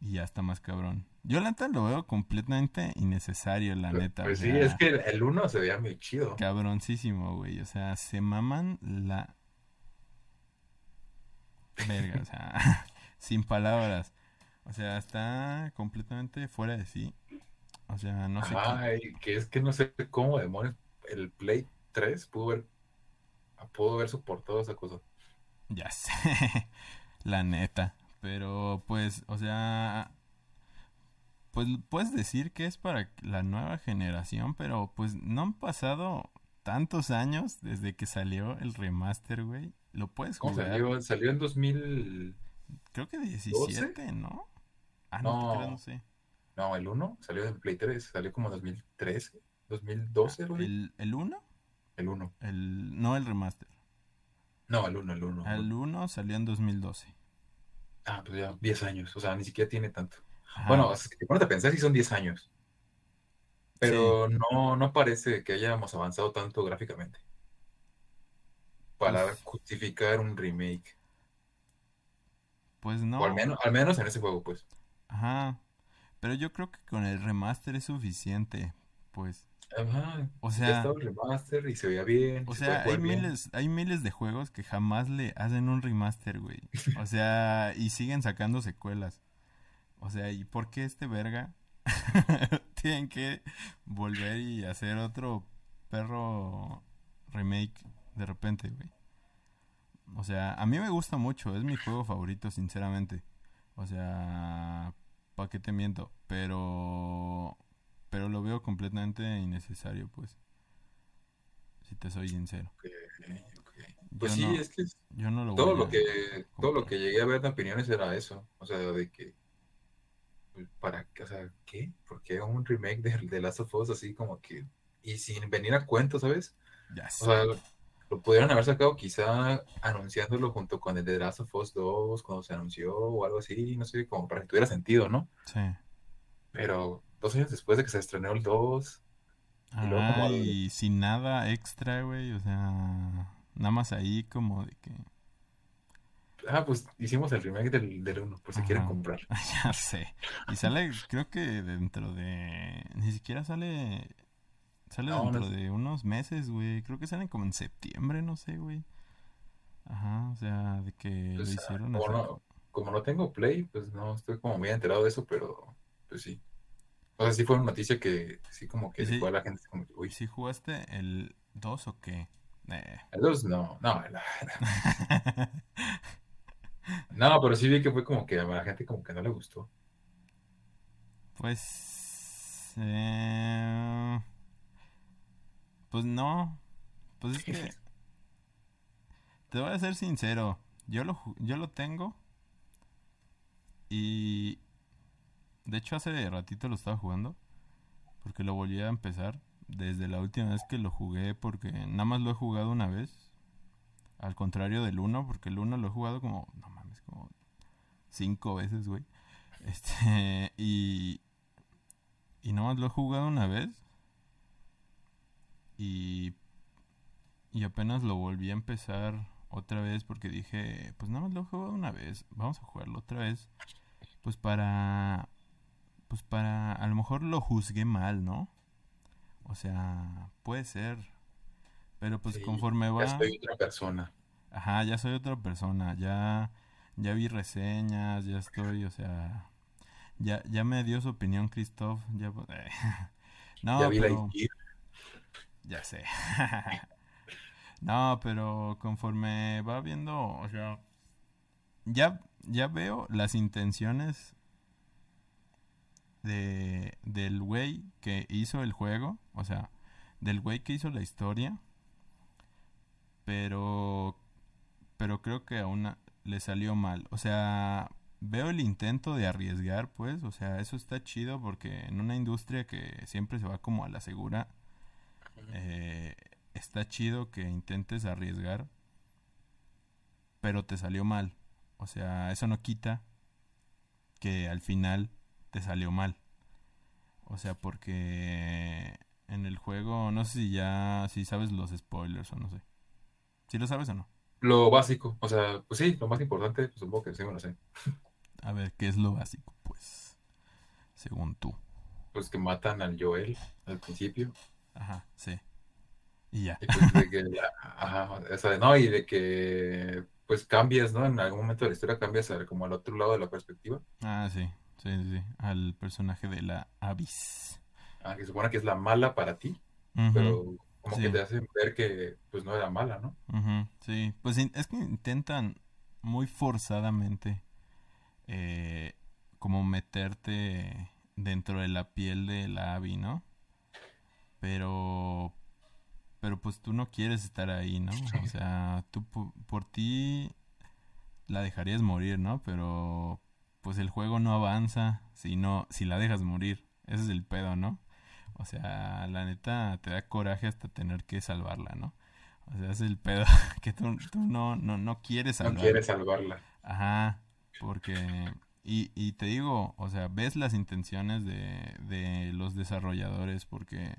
A: Y ya está más cabrón. Yo la neta lo veo completamente innecesario, la neta.
B: Pues
A: o
B: sí, es que el- el 1 se veía muy chido.
A: cabroncísimo, güey. O sea, se maman la verga, o sea, sin palabras. O sea, está completamente fuera de sí. O sea, no sé qué.
B: Ay, que es que no sé cómo demonios el Play 3 pudo haber, pudo haber soportado esa cosa.
A: Ya sé, la neta. Pero pues, o sea, pues puedes decir que es para la nueva generación, pero pues no han pasado tantos años desde que salió el remaster, güey. Lo puedes
B: ¿Cómo
A: jugar.
B: salió? Salió en 2000.
A: Creo que 17, ¿no? Ah, no, te creas,
B: No,
A: no sé.
B: No, el 1 salió en Play 3, salió como en 2013, 2012, güey.
A: ¿El, el 1?
B: El 1.
A: El, no el remaster.
B: No, el 1, el 1.
A: El 1 salió en 2012.
B: Ah, pues ya 10 años, o sea, ni siquiera tiene tanto.
A: Ajá.
B: Bueno, si te pones a pensar, sí son 10 años. Pero no, no parece que hayamos avanzado tanto gráficamente. Para
A: Pues-
B: justificar un remake.
A: Pues no.
B: O al menos, al menos en ese juego, pues.
A: Ajá. Pero yo creo que con el remaster es suficiente. Pues.
B: Ajá,
A: O
B: ya
A: sea,
B: estaba el remaster y se veía bien.
A: o
B: se
A: sea, hay
B: bien.
A: miles, hay miles de juegos que jamás le hacen un remaster, güey. O sea, y siguen sacando secuelas. O sea, ¿y por qué este verga tienen que volver y hacer otro perro remake de repente, güey? O sea, a mí me gusta mucho, es mi juego favorito, sinceramente. O sea, ¿para qué te miento? Pero pero lo veo completamente innecesario, pues. Si te soy sincero.
B: Ok, ok. Pues
A: Yo
B: sí,
A: no-
B: es que
A: Yo no lo
B: todo lo
A: a
B: que todo lo que llegué a ver de opiniones era eso. O sea, de que pues, para o sea, ¿qué? ¿Por qué un remake de, de Last of Us así como que y sin venir a cuento, ¿sabes?
A: Ya
B: O sea, lo pudieron haber sacado quizá anunciándolo junto con el de The Last of Us 2 cuando se anunció o algo así, no sé, como para que tuviera sentido, ¿no?
A: Sí.
B: Pero dos años después de que se estrenó el 2, Y luego como
A: Ah, y sin nada extra, güey. O sea, nada más ahí como de que.
B: ah, pues hicimos el remake del, del 1, por si quieren comprar.
A: ya sé. Y sale, creo que dentro de. Ni siquiera sale. Sale
B: No,
A: dentro de unos meses, güey. Creo que salen como en septiembre, no sé, güey. Ajá, o sea, de que
B: Pues,
A: lo
B: ah,
A: hicieron
B: como no, como no tengo Play, pues no estoy como muy enterado de eso, pero pues sí. O sea, sí fue una noticia que sí como que
A: sí.
B: a la gente como que, uy,
A: ¿Y si jugaste el 2 o qué? Eh.
B: el 2 no, no, la- no, pero sí vi que fue como que a la gente como que no le gustó.
A: Pues. eh, pues no. Pues es que. Te voy a ser sincero. Yo lo, yo lo tengo. Y. De hecho, hace ratito lo estaba jugando. Porque lo volví a empezar. Desde la última vez que lo jugué. Porque nada más lo he jugado una vez. Al contrario del 1. Porque el 1 lo he jugado como. No mames, como. Cinco veces, güey. Este. Y. Y nomás lo he jugado una vez. Y. Y apenas lo volví a empezar otra vez porque dije, pues nada más lo he jugado una vez. Vamos a jugarlo otra vez. Pues para. Pues para. A lo mejor lo juzgué mal, ¿no? O sea, puede ser. Pero pues
B: Sí,
A: conforme va.
B: Ya soy otra persona.
A: Ajá, ya soy otra persona, ya, ya vi reseñas, ya estoy, o sea, ya, ya me dio su opinión Christoph, ya, eh, no,
B: ya vi la
A: pero,
B: IP.
A: Ya sé, no, pero conforme va viendo, o sea, ya, ya veo las intenciones de, del güey que hizo el juego, o sea, del güey que hizo la historia, pero pero creo que aún le salió mal. O sea, veo el intento de arriesgar, pues, o sea, eso está chido porque en una industria que siempre se va como a la segura, eh, está chido que intentes arriesgar, pero te salió mal. O sea, eso no quita que al final te salió mal. O sea, porque en el juego, no sé si ya, si sabes los spoilers o no sé. Si lo sabes o no.
B: Lo básico, o sea, pues sí, lo más importante, pues supongo que sí me lo sé.
A: A ver, ¿qué es lo básico, pues? Según tú.
B: Pues que matan al Joel al principio.
A: Ajá, sí. Y ya.
B: Pues de que, la- ajá, o sea, no, y de que pues cambias, ¿no? En algún momento de la historia cambias a- como al otro lado de la perspectiva.
A: Ah, sí. Sí, sí, sí. Al personaje de la Abyss.
B: Ah, que supone que es la mala para ti, pero como
A: sí.
B: que te hacen ver que pues no era mala, ¿no?
A: ujú, sí. Pues es que intentan muy forzadamente eh, como meterte dentro de la piel de la Abby, ¿no? Pero pero pues tú no quieres estar ahí, ¿no? O sea, tú po- por, ti la dejarías morir, ¿no? Pero pues el juego no avanza si no, si la dejas morir. Ese es el pedo, ¿no? O sea, la neta te da coraje hasta tener que salvarla, ¿no? O sea, es el pedo que tú, no, no, no quieres
B: salvarla. No quieres salvarla.
A: Ajá, porque... Y, y te digo, o sea, ves las intenciones de, de los desarrolladores porque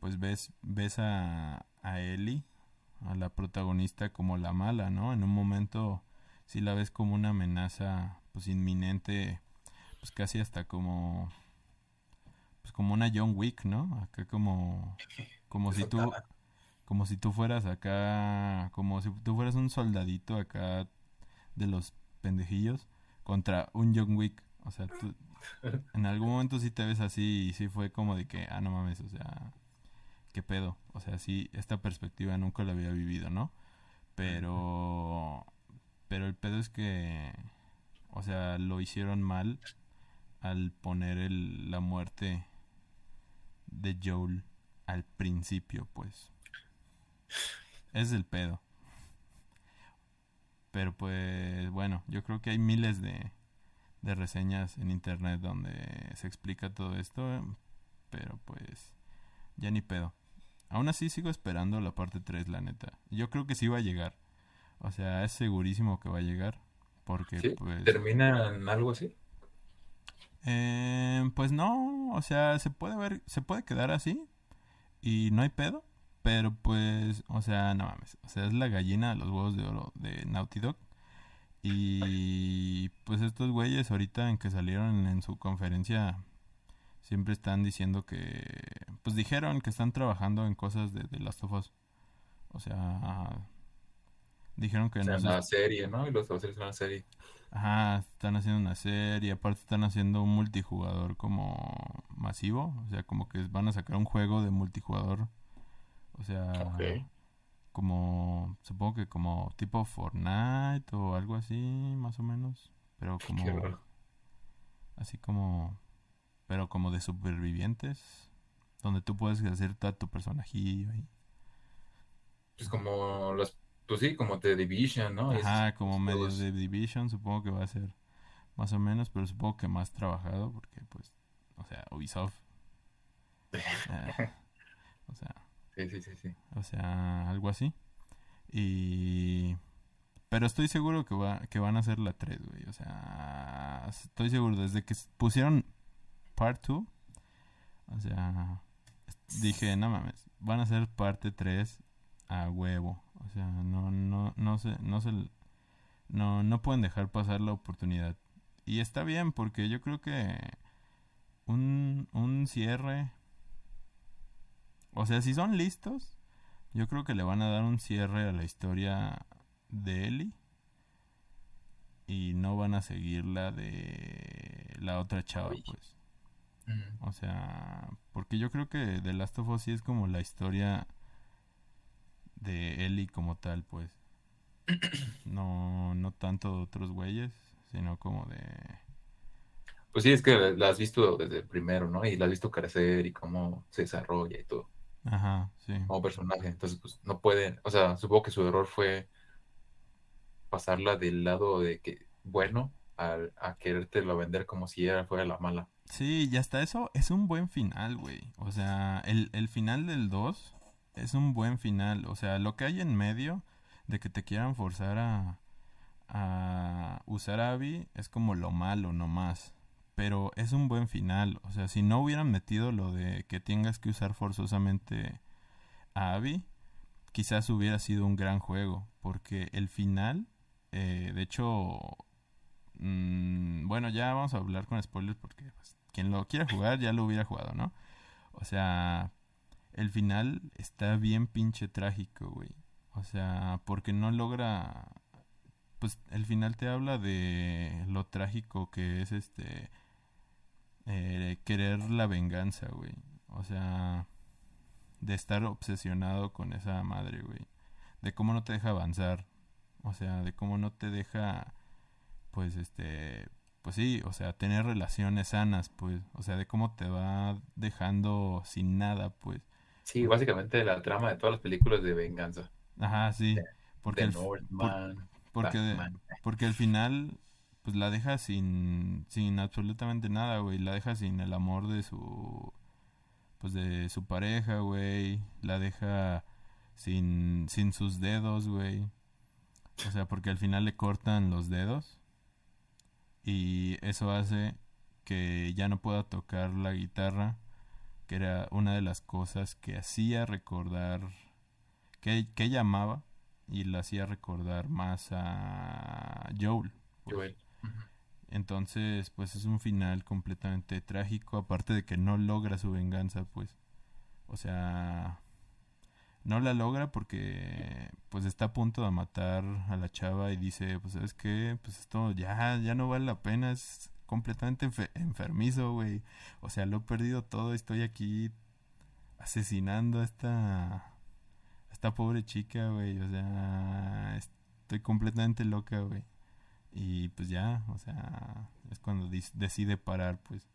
A: pues ves, ves a, a Ellie, a la protagonista como la mala, ¿no? En un momento sí la ves como una amenaza pues inminente, pues casi hasta como pues como una John Wick, ¿no? Acá como como si tú como si tú fueras acá como si tú fueras un soldadito acá de los pendejillos contra un John Wick, o sea, tú, en algún momento sí te ves así y sí fue como de que ah no mames, o sea, qué pedo, o sea, sí esta perspectiva nunca la había vivido, ¿no? Pero pero el pedo es que o sea, lo hicieron mal al poner el, la muerte de Joel al principio, pues. Es el pedo. Pero pues bueno, yo creo que hay miles de, de reseñas en internet donde se explica todo esto, pero pues ya ni pedo. Aún así sigo esperando la parte 3, la neta. Yo creo que sí va a llegar. O sea, es segurísimo que va a llegar. Porque pues...
B: ¿Termina en algo así?
A: Eh, pues no, o sea, se puede ver, se puede quedar así y no hay pedo, pero pues, o sea, no mames, o sea, es la gallina de los huevos de oro de Naughty Dog. Y pues estos güeyes ahorita en que salieron en su conferencia siempre están diciendo que, pues dijeron que están trabajando en cosas de, de Last of Us. O sea, Dijeron que
B: no. una serie, ¿no? Y los hacer una serie.
A: Ajá, están haciendo una serie, aparte están haciendo un multijugador como masivo, o sea, como que van a sacar un juego de multijugador, o sea, como, supongo que como tipo Fortnite o algo así, más o menos, pero como, así como, pero como de supervivientes, donde tú puedes hacer tu personajillo ahí.
B: Pues como los pues sí, como The Division, ¿no?
A: Ajá, como medio de Division, supongo que va a ser más o menos, pero supongo que más trabajado, porque pues, o sea, Ubisoft. o sea.
B: Sí, sí, sí, sí.
A: O sea, algo así. Y... Pero estoy seguro que, va, que van a hacer la 3, güey. O sea, estoy seguro. Desde que pusieron Part 2, o sea, dije, no mames, van a hacer parte 3 a huevo. O sea, no, no, no se, no se, no, no pueden dejar pasar la oportunidad. Y está bien, porque yo creo que un, un cierre, o sea, si son listos, yo creo que le van a dar un cierre a la historia de Ellie y no van a seguir la de la otra chava, pues. O sea, porque yo creo que The Last of Us sí es como la historia de Eli como tal, pues. No, no tanto de otros güeyes, sino como de...
B: Pues sí, es que la has visto desde el primero, ¿no? Y la has visto crecer y cómo se desarrolla y todo.
A: Ajá, sí.
B: Como personaje. Entonces, pues no puede, o sea, supongo que su error fue pasarla del lado de que, bueno, al, a querértelo vender como si ella fuera la mala.
A: Sí, y hasta eso es un buen final, güey. O sea, el, el final del 2 es un buen final. O sea, lo que hay en medio de que te quieran forzar a, a usar Abby es como lo malo nomás. Pero es un buen final. O sea, si no hubieran metido lo de que tengas que usar forzosamente a Abby, quizás hubiera sido un gran juego. Porque el final, eh, de hecho, mmm, bueno, ya vamos a hablar con spoilers porque pues, quien lo quiera jugar ya lo hubiera jugado, ¿no? O sea, el final está bien pinche trágico, güey. O sea, porque no logra... Pues el final te habla de lo trágico que es este... Eh, querer la venganza, güey. O sea, de estar obsesionado con esa madre, güey. De cómo no te deja avanzar. O sea, de cómo no te deja, pues, este, pues sí, o sea, tener relaciones sanas, pues. O sea, de cómo te va dejando sin nada, pues.
B: Sí, básicamente la trama de todas las películas de venganza.
A: Ajá, sí. porque, el, porque, porque al final, pues la deja sin, sin absolutamente nada, güey. La deja sin el amor de su, pues de su pareja, güey. La deja sin, sin sus dedos, güey. O sea, porque al final le cortan los dedos. Y eso hace que ya no pueda tocar la guitarra, que era una de las cosas que hacía recordar, que, que ella amaba y la hacía recordar más a Joel. pues.
B: Joel.
A: Entonces, pues es un final completamente trágico, aparte de que no logra su venganza, pues. O sea, no la logra porque pues está a punto de matar a la chava y dice, pues sabes qué, pues esto ya ya no vale la pena, es completamente enfe- enfermizo, güey. O sea, lo he perdido todo, estoy aquí asesinando a esta a esta pobre chica, güey. O sea, estoy completamente loca, güey. Y pues ya, o sea, es cuando decide parar, pues.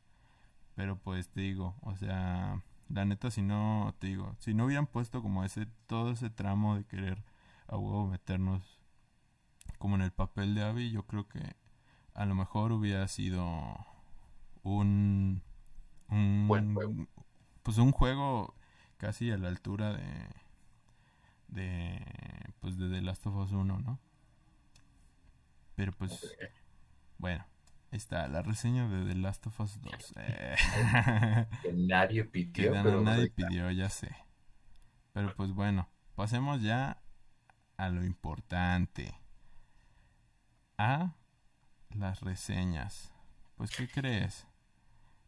A: Pero pues te digo, o sea, la neta si no, te digo, si no hubieran puesto como ese, todo ese tramo de querer a huevo meternos como en el papel de Abby, yo creo que a lo mejor hubiera sido un, un
B: Buen juego.
A: pues un juego casi a la altura de de pues de The Last of Us 1, ¿no? Pero pues bueno, ahí está la reseña de The Last of Us 2. Eh,
B: Que nadie
A: que
B: pidió,
A: na-
B: pero
A: nadie pidió, ya sé. Pero pues bueno, pasemos ya a lo importante. A las reseñas. Pues ¿qué crees?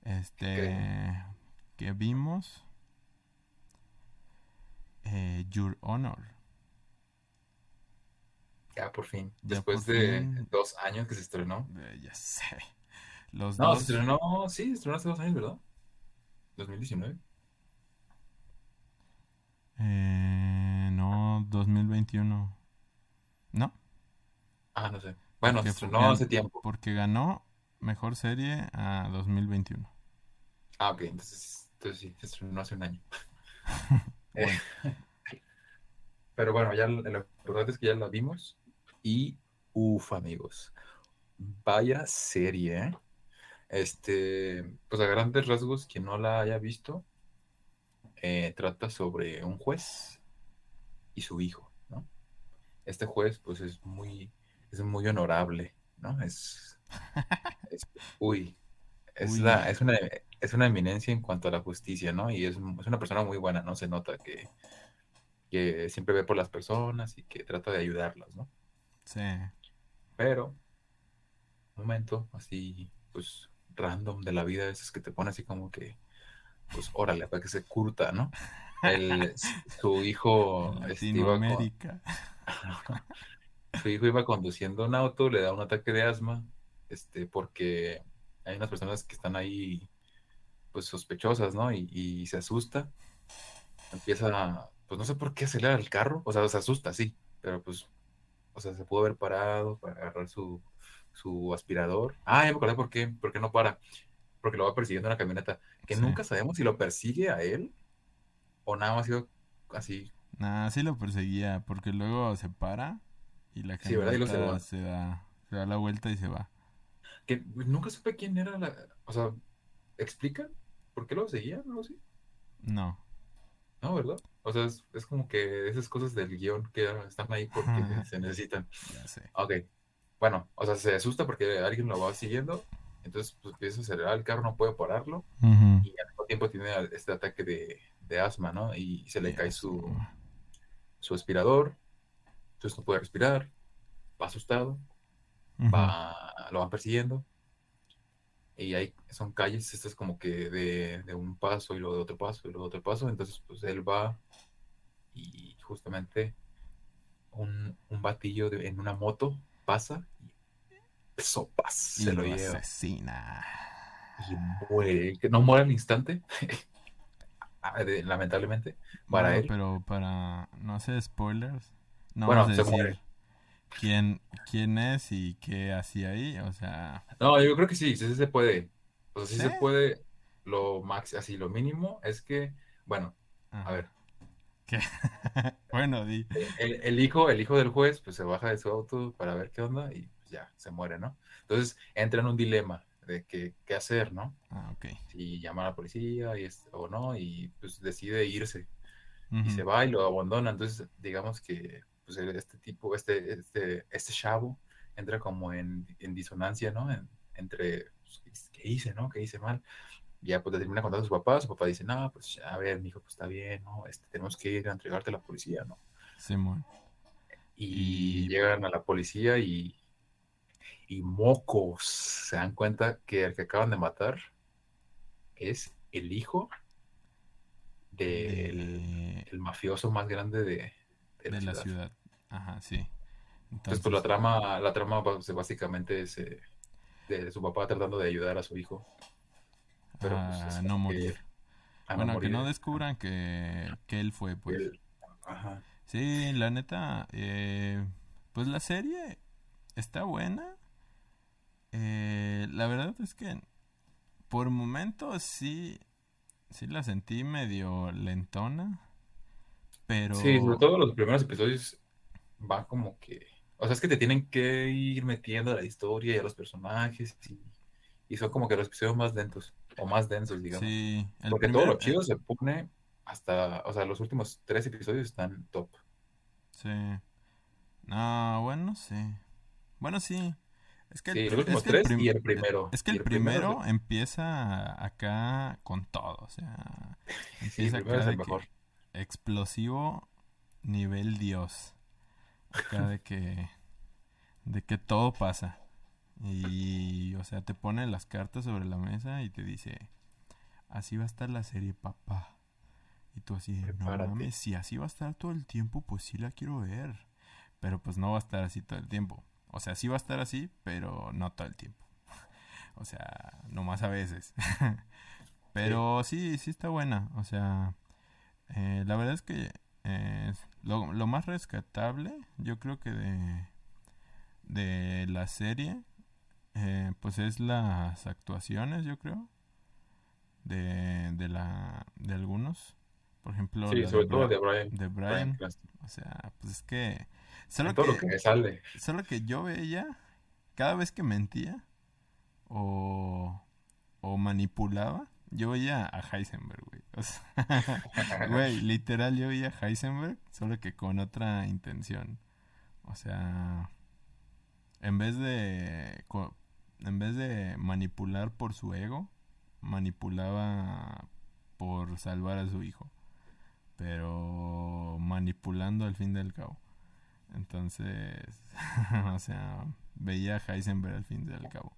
A: Este que vimos eh, Your Honor.
B: Ya por fin.
A: Ya
B: Después
A: por
B: de
A: fin.
B: dos años que se estrenó.
A: Eh, ya sé. Los
B: No,
A: dos
B: se estrenó, sí, se estrenó hace dos años, ¿verdad? 2019.
A: eh, no 2021. No,
B: Ah, no sé. Bueno,
A: porque
B: se estrenó hace tiempo.
A: porque ganó mejor serie a 2021.
B: Ah, ok, entonces, entonces sí, se estrenó hace un año. Pero bueno, ya lo lo importante es que ya la vimos. Y, uff, amigos, vaya serie, ¿eh? Este, pues a grandes rasgos, quien no la haya visto, eh, trata sobre un juez y su hijo, ¿no? Este juez, pues es muy, es muy honorable, ¿no? Es, es- uy, es,
A: Uy.
B: la- es una, es una eminencia en cuanto a la justicia, ¿no? Y es, es una persona muy buena, ¿no? Se nota que, que siempre ve por las personas y que trata de ayudarlas, ¿no?
A: Sí.
B: Pero, un momento así, pues, random de la vida, es que te pone así como que, pues, órale, para que se curta, ¿no? El, su hijo, este, iba con-
A: Latinoamérica.
B: su hijo iba conduciendo un auto, le da un ataque de asma, este, porque hay unas personas que están ahí, pues, sospechosas, ¿no? Y, y se asusta, empieza, pues, no sé por qué acelera el carro, o sea, se asusta, sí, pero pues, o sea, se pudo haber parado para agarrar su, su aspirador. Ah, ya me acordé por qué, porque no para, porque lo va persiguiendo una camioneta, que
A: Sí.
B: nunca sabemos si lo persigue a él o nada más ha sido así
A: Nah, sí lo perseguía, porque luego se para y la
B: Sí, ¿verdad? Y se
A: camioneta da, se da la vuelta y se va.
B: que nunca supe quién era la, o sea, ¿explican por qué lo seguían o algo así?
A: No.
B: No, ¿verdad? O sea, es, es como que esas cosas del guion que están ahí porque se necesitan.
A: Ya sé.
B: Ok, bueno, o sea, se asusta porque alguien lo va siguiendo, entonces pues empieza a acelerar el carro, no puede pararlo. Y al mismo tiempo tiene este ataque de, de asma, ¿no? Y se le cae su, su aspirador, entonces no puede respirar, va asustado, va, lo van persiguiendo. Y hay, son calles, estas como que de, de un paso y luego de otro paso y luego de otro paso. Entonces, pues él va y justamente un, un batillo de- en una moto pasa y sopas
A: Y
B: se lo
A: lo
B: lleva.
A: asesina.
B: Y muere. Que no muere al instante, lamentablemente, para
A: No,
B: él.
A: pero para no hacer spoilers, no
B: Bueno, se
A: decir
B: muere.
A: Quién, quién es y qué hacía ahí, o sea,
B: No, yo creo que sí, sí se puede. O sea, sí
A: ¿Sí?
B: se puede. Lo max, así, lo mínimo es que, bueno,
A: ajá.
B: a ver,
A: ¿Qué? bueno, di.
B: el, el hijo, el hijo del juez, pues se baja de su auto para ver qué onda y pues, ya se muere, ¿no? Entonces entra en un dilema de que, qué hacer, ¿no?
A: Ah, ok.
B: Si llamar a la policía y es- o no, y pues decide irse y
A: Ujú.
B: se va y lo abandona. Entonces, digamos que pues, este tipo, este, este, este chavo entra como en, en disonancia, ¿no? En- entre, pues, ¿qué hice, no? ¿Qué hice mal? Ya pues le termina contando a su papá, su papá dice, no, pues a ver, mi hijo, pues está bien, ¿no? Este, tenemos que ir a entregarte a la policía, ¿no?
A: Simón.
B: Y,
A: Y-
B: llegan a la policía y, y mocos se dan cuenta que el que acaban de matar es el hijo del
A: De,
B: el mafioso más grande de, de la
A: de la
B: ciudad.
A: Ajá, sí.
B: Entonces, pues la trama, la trama pues, básicamente es eh, de su papá tratando de ayudar a su hijo. pero, pues,
A: a
B: es
A: no morir.
B: que a
A: bueno, que
B: morir.
A: no descubran que, que él fue, pues.
B: Él- Ajá.
A: Sí, la neta, eh, pues la serie está buena. Eh, la verdad es que por momentos sí, sí la sentí medio lentona, pero
B: Sí, sobre todo los primeros episodios van como que, o sea, es que te tienen que ir metiendo a la historia y a los personajes y, y son como que los episodios más lentos o más densos, digamos.
A: sí, el
B: Porque todo lo
A: primer-
B: chido se pone hasta, o sea, los últimos tres episodios están top.
A: Sí. No, bueno, no sé. Bueno, sí. Es que el,
B: Sí, los
A: es que el
B: tres
A: prim-
B: y el primero.
A: Es que el
B: el primero
A: primero empieza acá con todo, o sea,
B: Sí, el
A: empieza
B: primero es
A: acá
B: el
A: que
B: mejor.
A: Explosivo nivel Dios. Acá de que de que todo pasa. Y o sea, te pone las cartas sobre la mesa y te dice, "Así va a estar la serie, papá." Y tú así, "No mames, si así va a estar todo el tiempo, pues sí la quiero ver." Pero pues no va a estar así todo el tiempo. O sea, sí va a estar así, pero no todo el tiempo. O sea, nomás a veces. Pero sí, sí está buena. O sea, eh, la verdad es que eh, lo, lo más rescatable, yo creo que de, de la serie, eh, pues es las actuaciones, yo creo, de, de, la, de algunos. Por ejemplo,
B: Sí, sobre
A: de,
B: todo de Brian.
A: de
B: Brian
A: Brian.
B: Cranston.
A: O sea, pues es que... Solo
B: todo lo
A: que,
B: que sale.
A: Solo que yo veía, cada vez que mentía o, o manipulaba, yo veía a Heisenberg, güey. O sea, güey, literal yo veía a Heisenberg, solo que con otra intención. O sea, en vez de en vez de manipular por su ego, manipulaba por salvar a su hijo. Pero manipulando al fin del cabo. Entonces, o sea, veía a Heisenberg al fin del cabo.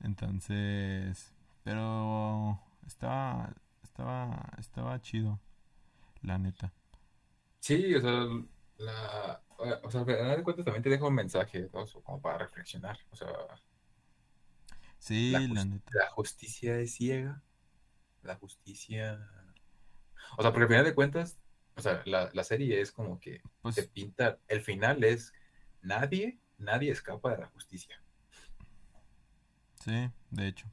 A: Entonces, pero estaba, estaba, estaba chido, la neta.
B: Sí, o sea, la, o sea, al final de cuentas también te deja un mensaje, ¿no? Como para reflexionar. O sea,
A: Sí,
B: la,
A: neta.
B: la justicia es ciega. La justicia. O sea, porque al final de cuentas, o sea, la, la serie es como que te
A: Pues
B: pinta. El final es nadie, nadie escapa de la justicia.
A: sí, de hecho.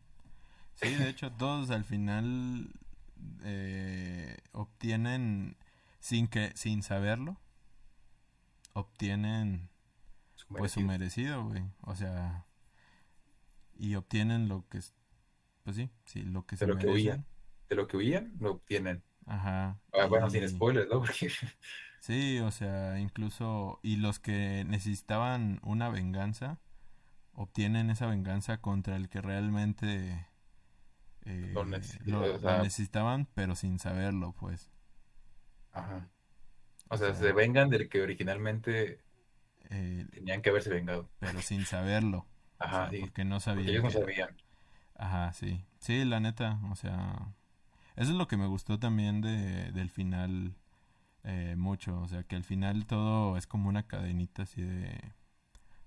A: Sí, de hecho, todos al final eh, obtienen, sin que, sin saberlo, obtienen
B: Su
A: pues su
B: merecido.
A: güey. O sea, y obtienen lo que es, pues sí, sí, lo que
B: De
A: se
B: lo que
A: merecen.
B: huían. De lo que huían, lo obtienen.
A: Ajá.
B: Ah, bueno, sin spoilers, ¿no? Porque
A: Sí, o sea, incluso, y los que necesitaban una venganza, obtienen esa venganza contra el que realmente eh,
B: Lo necesi-
A: lo-
B: o
A: lo
B: sea-
A: necesitaban, pero sin saberlo, pues.
B: Ajá. O sea,
A: O sea-
B: se vengan del que originalmente
A: Eh,
B: tenían que haberse vengado.
A: pero sin saberlo. o
B: Ajá,
A: sea,
B: sí.
A: porque no
B: Porque
A: sabían
B: ellos no sabían.
A: Ajá, sí. Sí, la neta, o sea, eso es lo que me gustó también de, del final eh, mucho, o sea, que al final todo es como una cadenita así de,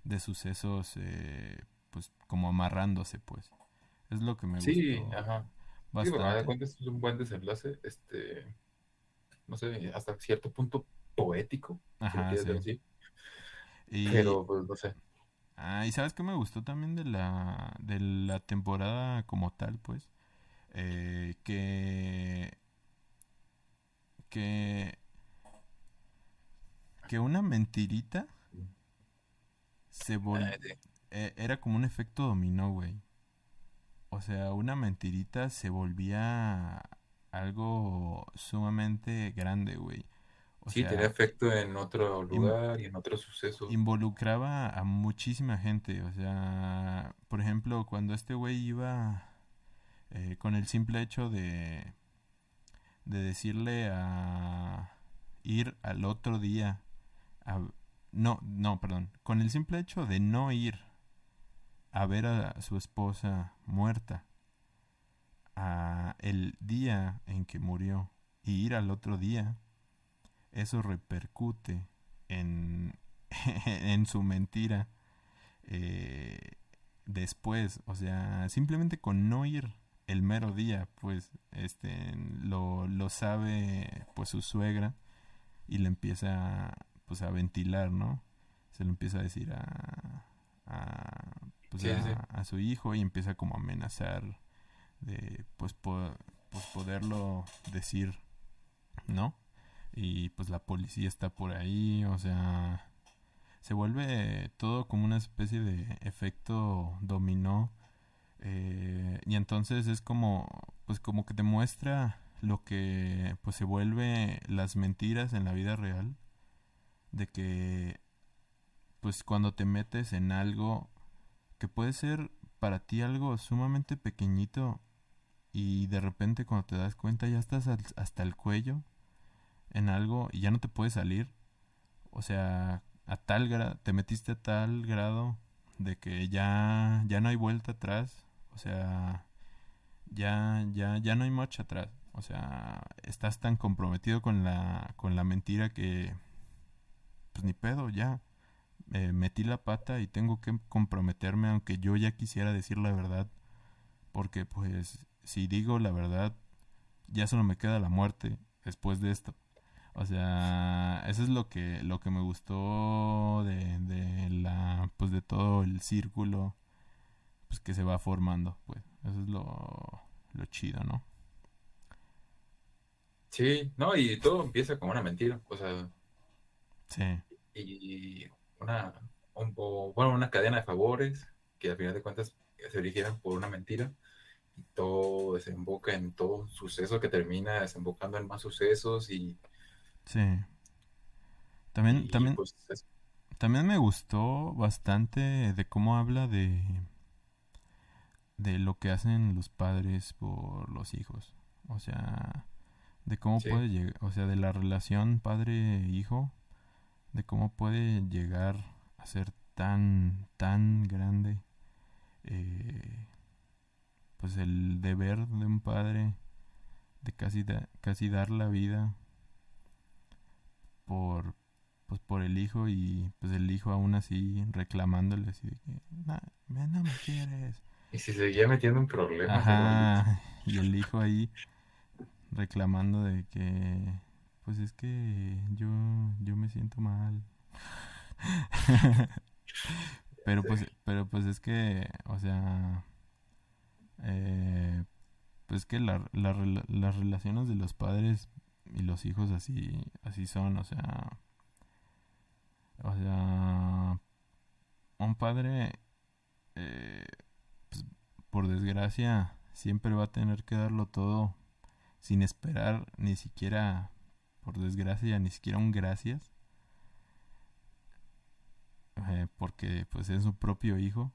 A: de sucesos, eh, pues como amarrándose, pues. Es lo que me
B: Sí,
A: gustó
B: ajá. Sí,
A: bastante.
B: bueno, a de cuentas es un buen desenlace, este, no sé, hasta cierto punto poético,
A: Ajá, sí. Y,
B: pero pues no sé.
A: ah, ¿y sabes qué me gustó también de la, de la temporada como tal, pues? Eh, que, que, que una mentirita se vol-
B: Ah,
A: e- era como un efecto dominó, güey. O sea, una mentirita se volvía algo sumamente grande, güey. O
B: Sí,
A: sea,
B: tenía efecto en otro lugar y en otro suceso.
A: involucraba a muchísima gente. O sea, por ejemplo, cuando este güey iba eh, con el simple hecho de, de decirle a ir al otro día. a- no, no, perdón. Con el simple hecho de no ir a ver a su esposa muerta a el día en que murió y ir al otro día, eso repercute en, en su mentira eh, después. O sea, simplemente con no ir el mero día, pues, este, lo, lo sabe, pues, su suegra y le empieza, pues, a ventilar, ¿no? Se lo empieza a decir a, a, pues,
B: Sí,
A: a,
B: sí.
A: a su hijo y empieza como a amenazar de, pues, po- pues, poderlo decir, ¿no? Y pues la policía está por ahí, o sea, se vuelve todo como una especie de efecto dominó. eh, y entonces es como, pues como que te muestra lo que pues se vuelve las mentiras en la vida real. De que pues cuando te metes en algo que puede ser para ti algo sumamente pequeñito y de repente cuando te das cuenta ya estás hasta el cuello en algo y ya no te puedes salir. O sea, a tal grado, te metiste a tal grado de que ya, ya no hay vuelta atrás. O sea, ya, ya, ya no hay marcha atrás. O sea, estás tan comprometido con la, con la mentira que, pues ni pedo, ya. Eh, metí la pata y tengo que comprometerme aunque yo ya quisiera decir la verdad. Porque pues si digo la verdad, ya solo me queda la muerte después de esto. O sea, eso es lo que, lo que me gustó de, de la, pues de todo el círculo, pues que se va formando, pues. Eso es lo, lo chido, ¿no?
B: Sí, no, y todo empieza como una mentira. O sea,
A: Sí,
B: y una, un- o, bueno, una cadena de favores que al final de cuentas se originan por una mentira y todo desemboca en todo un suceso que termina desembocando en más sucesos y,
A: sí. También,
B: y,
A: también,
B: pues es-
A: también me gustó bastante de cómo habla de, de lo que hacen los padres por los hijos. O sea, de cómo
B: Sí.
A: puede llegar, o sea, de la relación padre-hijo, de cómo puede llegar a ser tan, tan grande, eh, pues el deber de un padre de casi, da- casi dar la vida por, pues por el hijo y pues el hijo aún así reclamándole así de que, "No, me- no me quieres.
B: y si seguía metiendo en problemas.
A: Ajá, y el hijo ahí reclamando de que, pues es que yo, yo me siento mal. pero pues, pero pues es que, o sea, eh, pues que la, las relaciones de los padres y los hijos así, así son, o sea, o sea, un padre, eh, pues, por desgracia, siempre va a tener que darlo todo sin esperar ni siquiera, por desgracia, ni siquiera un gracias. eh, porque pues es su propio hijo.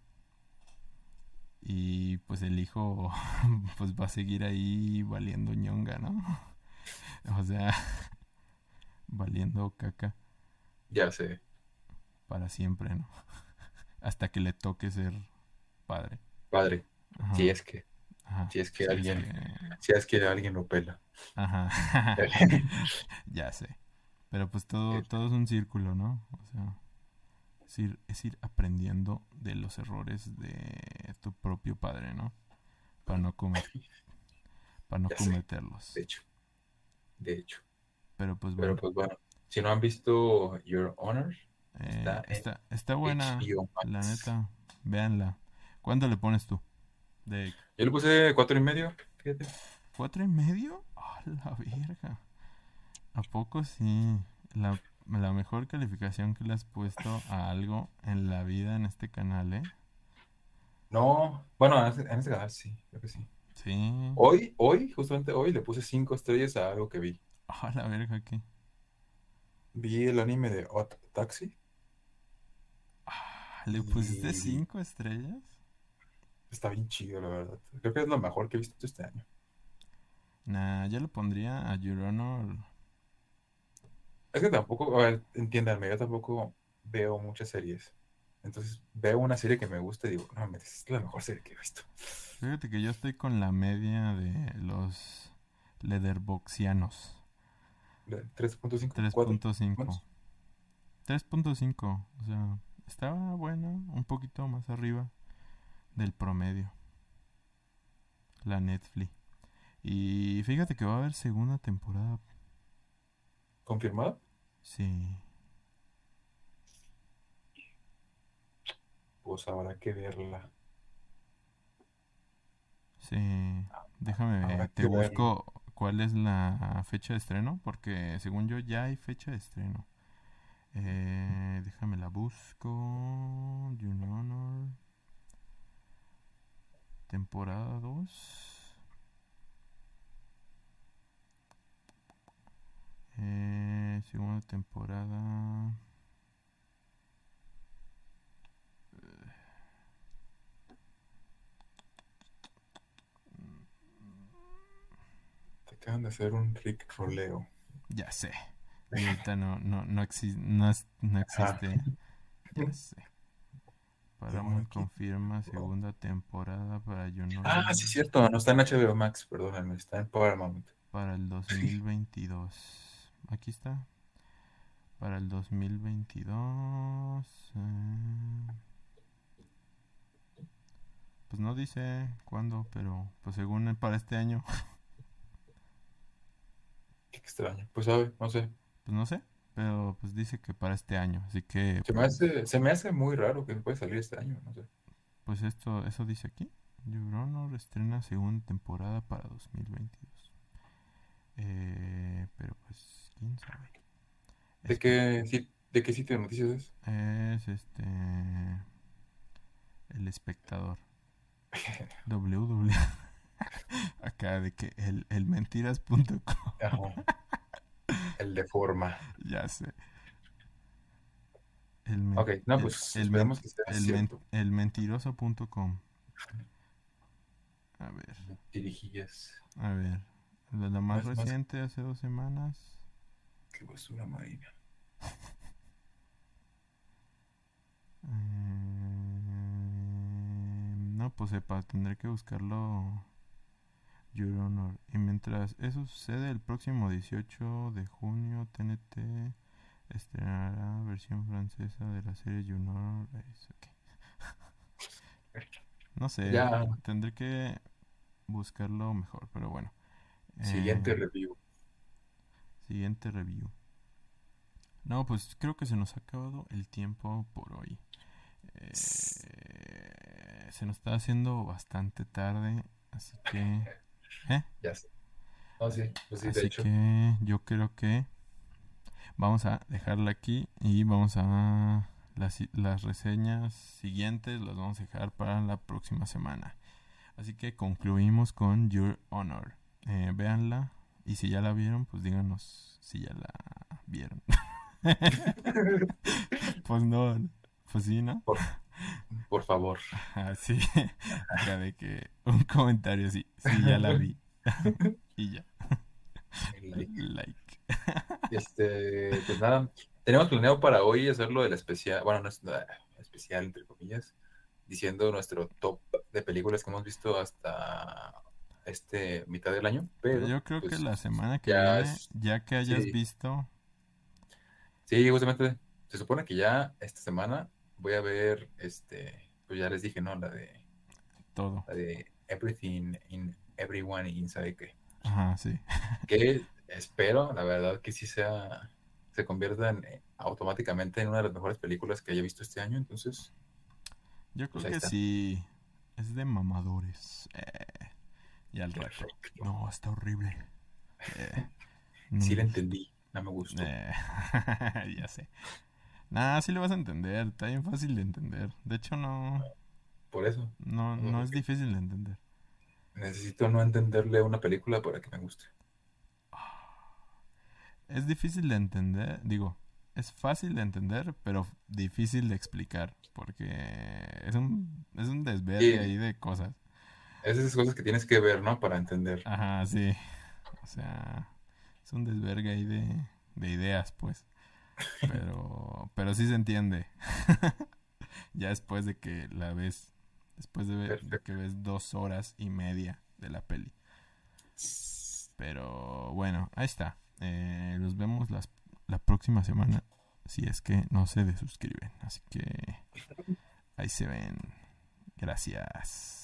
A: Y pues el hijo pues va a seguir ahí valiendo ñonga, ¿no? O sea, valiendo caca
B: Ya sé.
A: para siempre, ¿no? Hasta que le toque ser padre.
B: Padre,
A: Ajá,
B: si es que,
A: ajá,
B: si es que alguien, si es que alguien lo pela.
A: Ajá. ya sé. Pero pues todo, todo es un círculo, ¿no? O sea, es ir, es ir aprendiendo de los errores de tu propio padre, ¿no? Para no comer, para no
B: Ya sé.
A: cometerlos.
B: De hecho, de hecho.
A: Pero pues
B: Pero
A: bueno,
B: pues bueno, si no han visto Your Honor,
A: eh,
B: está
A: está, está buena, la neta. Véanla. ¿Cuánto le pones tú? ¿De
B: Yo le puse cuatro y medio, fíjate.
A: cuatro y medio? ¡A la verga! ¿A poco sí? La, la mejor calificación que le has puesto a algo en la vida en este canal, ¿eh?
B: No, bueno, en ese, en ese canal sí, creo que sí.
A: Sí.
B: Hoy, hoy, justamente hoy, le puse cinco estrellas a algo que vi.
A: A la verga, ¿qué?
B: Vi el anime de Odd Taxi.
A: Ah, ¿Le pusiste
B: Y-
A: cinco estrellas?
B: Está bien chido, la verdad. Creo que es lo mejor que he visto este año.
A: Nah, yo le pondría a Your Honor.
B: Es que tampoco, a ver, entiéndanme, yo tampoco veo muchas series. Entonces veo una serie que me gusta y digo, no, es la mejor serie que he visto.
A: Fíjate que yo estoy con la media de los Leatherboxianos.
B: De 3.5, 4.
A: 3.5.
B: más.
A: 3.5. O sea, estaba buena, un poquito más arriba del promedio. La Netflix. Y fíjate que va a haber segunda temporada.
B: ¿Confirmado?
A: Sí.
B: Pues habrá que verla.
A: Sí. Déjame
B: Habrá
A: ver. Te busco cuál es la fecha de estreno. Porque según yo ya hay fecha de estreno. Eh, déjame la busco. Your Honor. Temporada 2. Eh, segunda temporada.
B: Te acaban de hacer un Rick Roleo.
A: Ya sé. Ahorita no, no, no, exi- no, no existe. Ya sé. Paramount confirma segunda temporada para Know
B: Ah, sí, es cierto. No está en HBO Max, perdónenme. Está en Paramount.
A: para el 2022. Aquí está. Para el 2022. eh, Pues no dice cuándo, pero pues según para este año,
B: Qué extraño. Pues sabe, no sé.
A: pues no sé, pero pues dice que para este año, así que
B: Se me hace, se me hace muy raro que puede salir este año. No sé.
A: pues esto eso dice aquí. Your Honor estrena segunda temporada para 2022. Eh, pero pues quién sabe.
B: ¿De
A: Es-
B: qué, si- de qué sitio de noticias es?
A: Es este. El espectador. www. Acá de que el, el mentiras.com.
B: El de forma.
A: Ya sé. El,
B: Ok, no, pues
A: el,
B: esperemos que sea
A: el,
B: cierto.
A: el mentiroso.com. A ver,
B: Dirigillas.
A: a ver. La, la más
B: Más- más-
A: reciente, hace dos semanas.
B: Qué basura marina.
A: Eh, no, pues sepa, tendré que buscarlo. Your Honor. Y mientras eso sucede, el próximo 18 de junio, TNT estrenará versión francesa de la serie Your Honor. No sé,
B: Ya.
A: tendré que buscarlo mejor, pero bueno.
B: Siguiente
A: Eh,
B: review.
A: Siguiente review. No, pues creo que se nos ha acabado el tiempo por hoy. Eh, se nos está haciendo bastante tarde, así que,
B: Ya sé. No, sí, pues sí, de
A: así
B: hecho.
A: que yo creo que vamos a dejarla aquí y vamos a las, las reseñas siguientes las vamos a dejar para la próxima semana. Así que concluimos con Your Honor. Eh, véanla y si ya la vieron, pues díganos si ya la vieron. Pues no, pues sí, ¿no?
B: Por favor.
A: Así, acá de que un comentario así, sí, ya la vi. y ya,
B: Like.
A: like.
B: Este, pues nada, tenemos planeado para hoy hacerlo del especial, bueno, no es nada especial, entre comillas, diciendo nuestro top de películas que hemos visto hasta este mitad del año, pero
A: Yo creo
B: pues,
A: que la semana que
B: ya
A: viene, ya que hayas
B: sí.
A: visto,
B: Sí, justamente, se supone que ya esta semana voy a ver, este, pues ya les dije, ¿no? La de,
A: todo.
B: la de Everything in Everyone Inside, que,
A: Ajá, sí.
B: que espero, la verdad, que sí sea, se convierta en, eh, automáticamente en una de las mejores películas que haya visto este año, entonces...
A: Yo creo
B: Pues
A: que sí. Es de mamadores. Eh, y al rato. No, está horrible. Eh,
B: Sí la entendí, no me gustó.
A: Eh, ya sé. Nah, sí lo vas a entender. Está bien fácil de entender. De hecho, no.
B: por eso.
A: No, no es difícil de entender.
B: Necesito no entenderle una película para que me guste.
A: Es difícil de entender, digo, es fácil de entender, pero difícil de explicar, porque es un, es un desvergue ahí de cosas.
B: Esas cosas que tienes que ver, ¿no? Para entender.
A: Ajá, sí. O sea, es un desvergue ahí de, de ideas, pues. Pero, pero sí se entiende. ya después de que la ves, después de, ver, de que ves dos horas y media de la peli. Pero bueno, ahí está. Eh, los vemos las, la próxima semana. Si es que no se desuscriben. Así que ahí se ven. Gracias.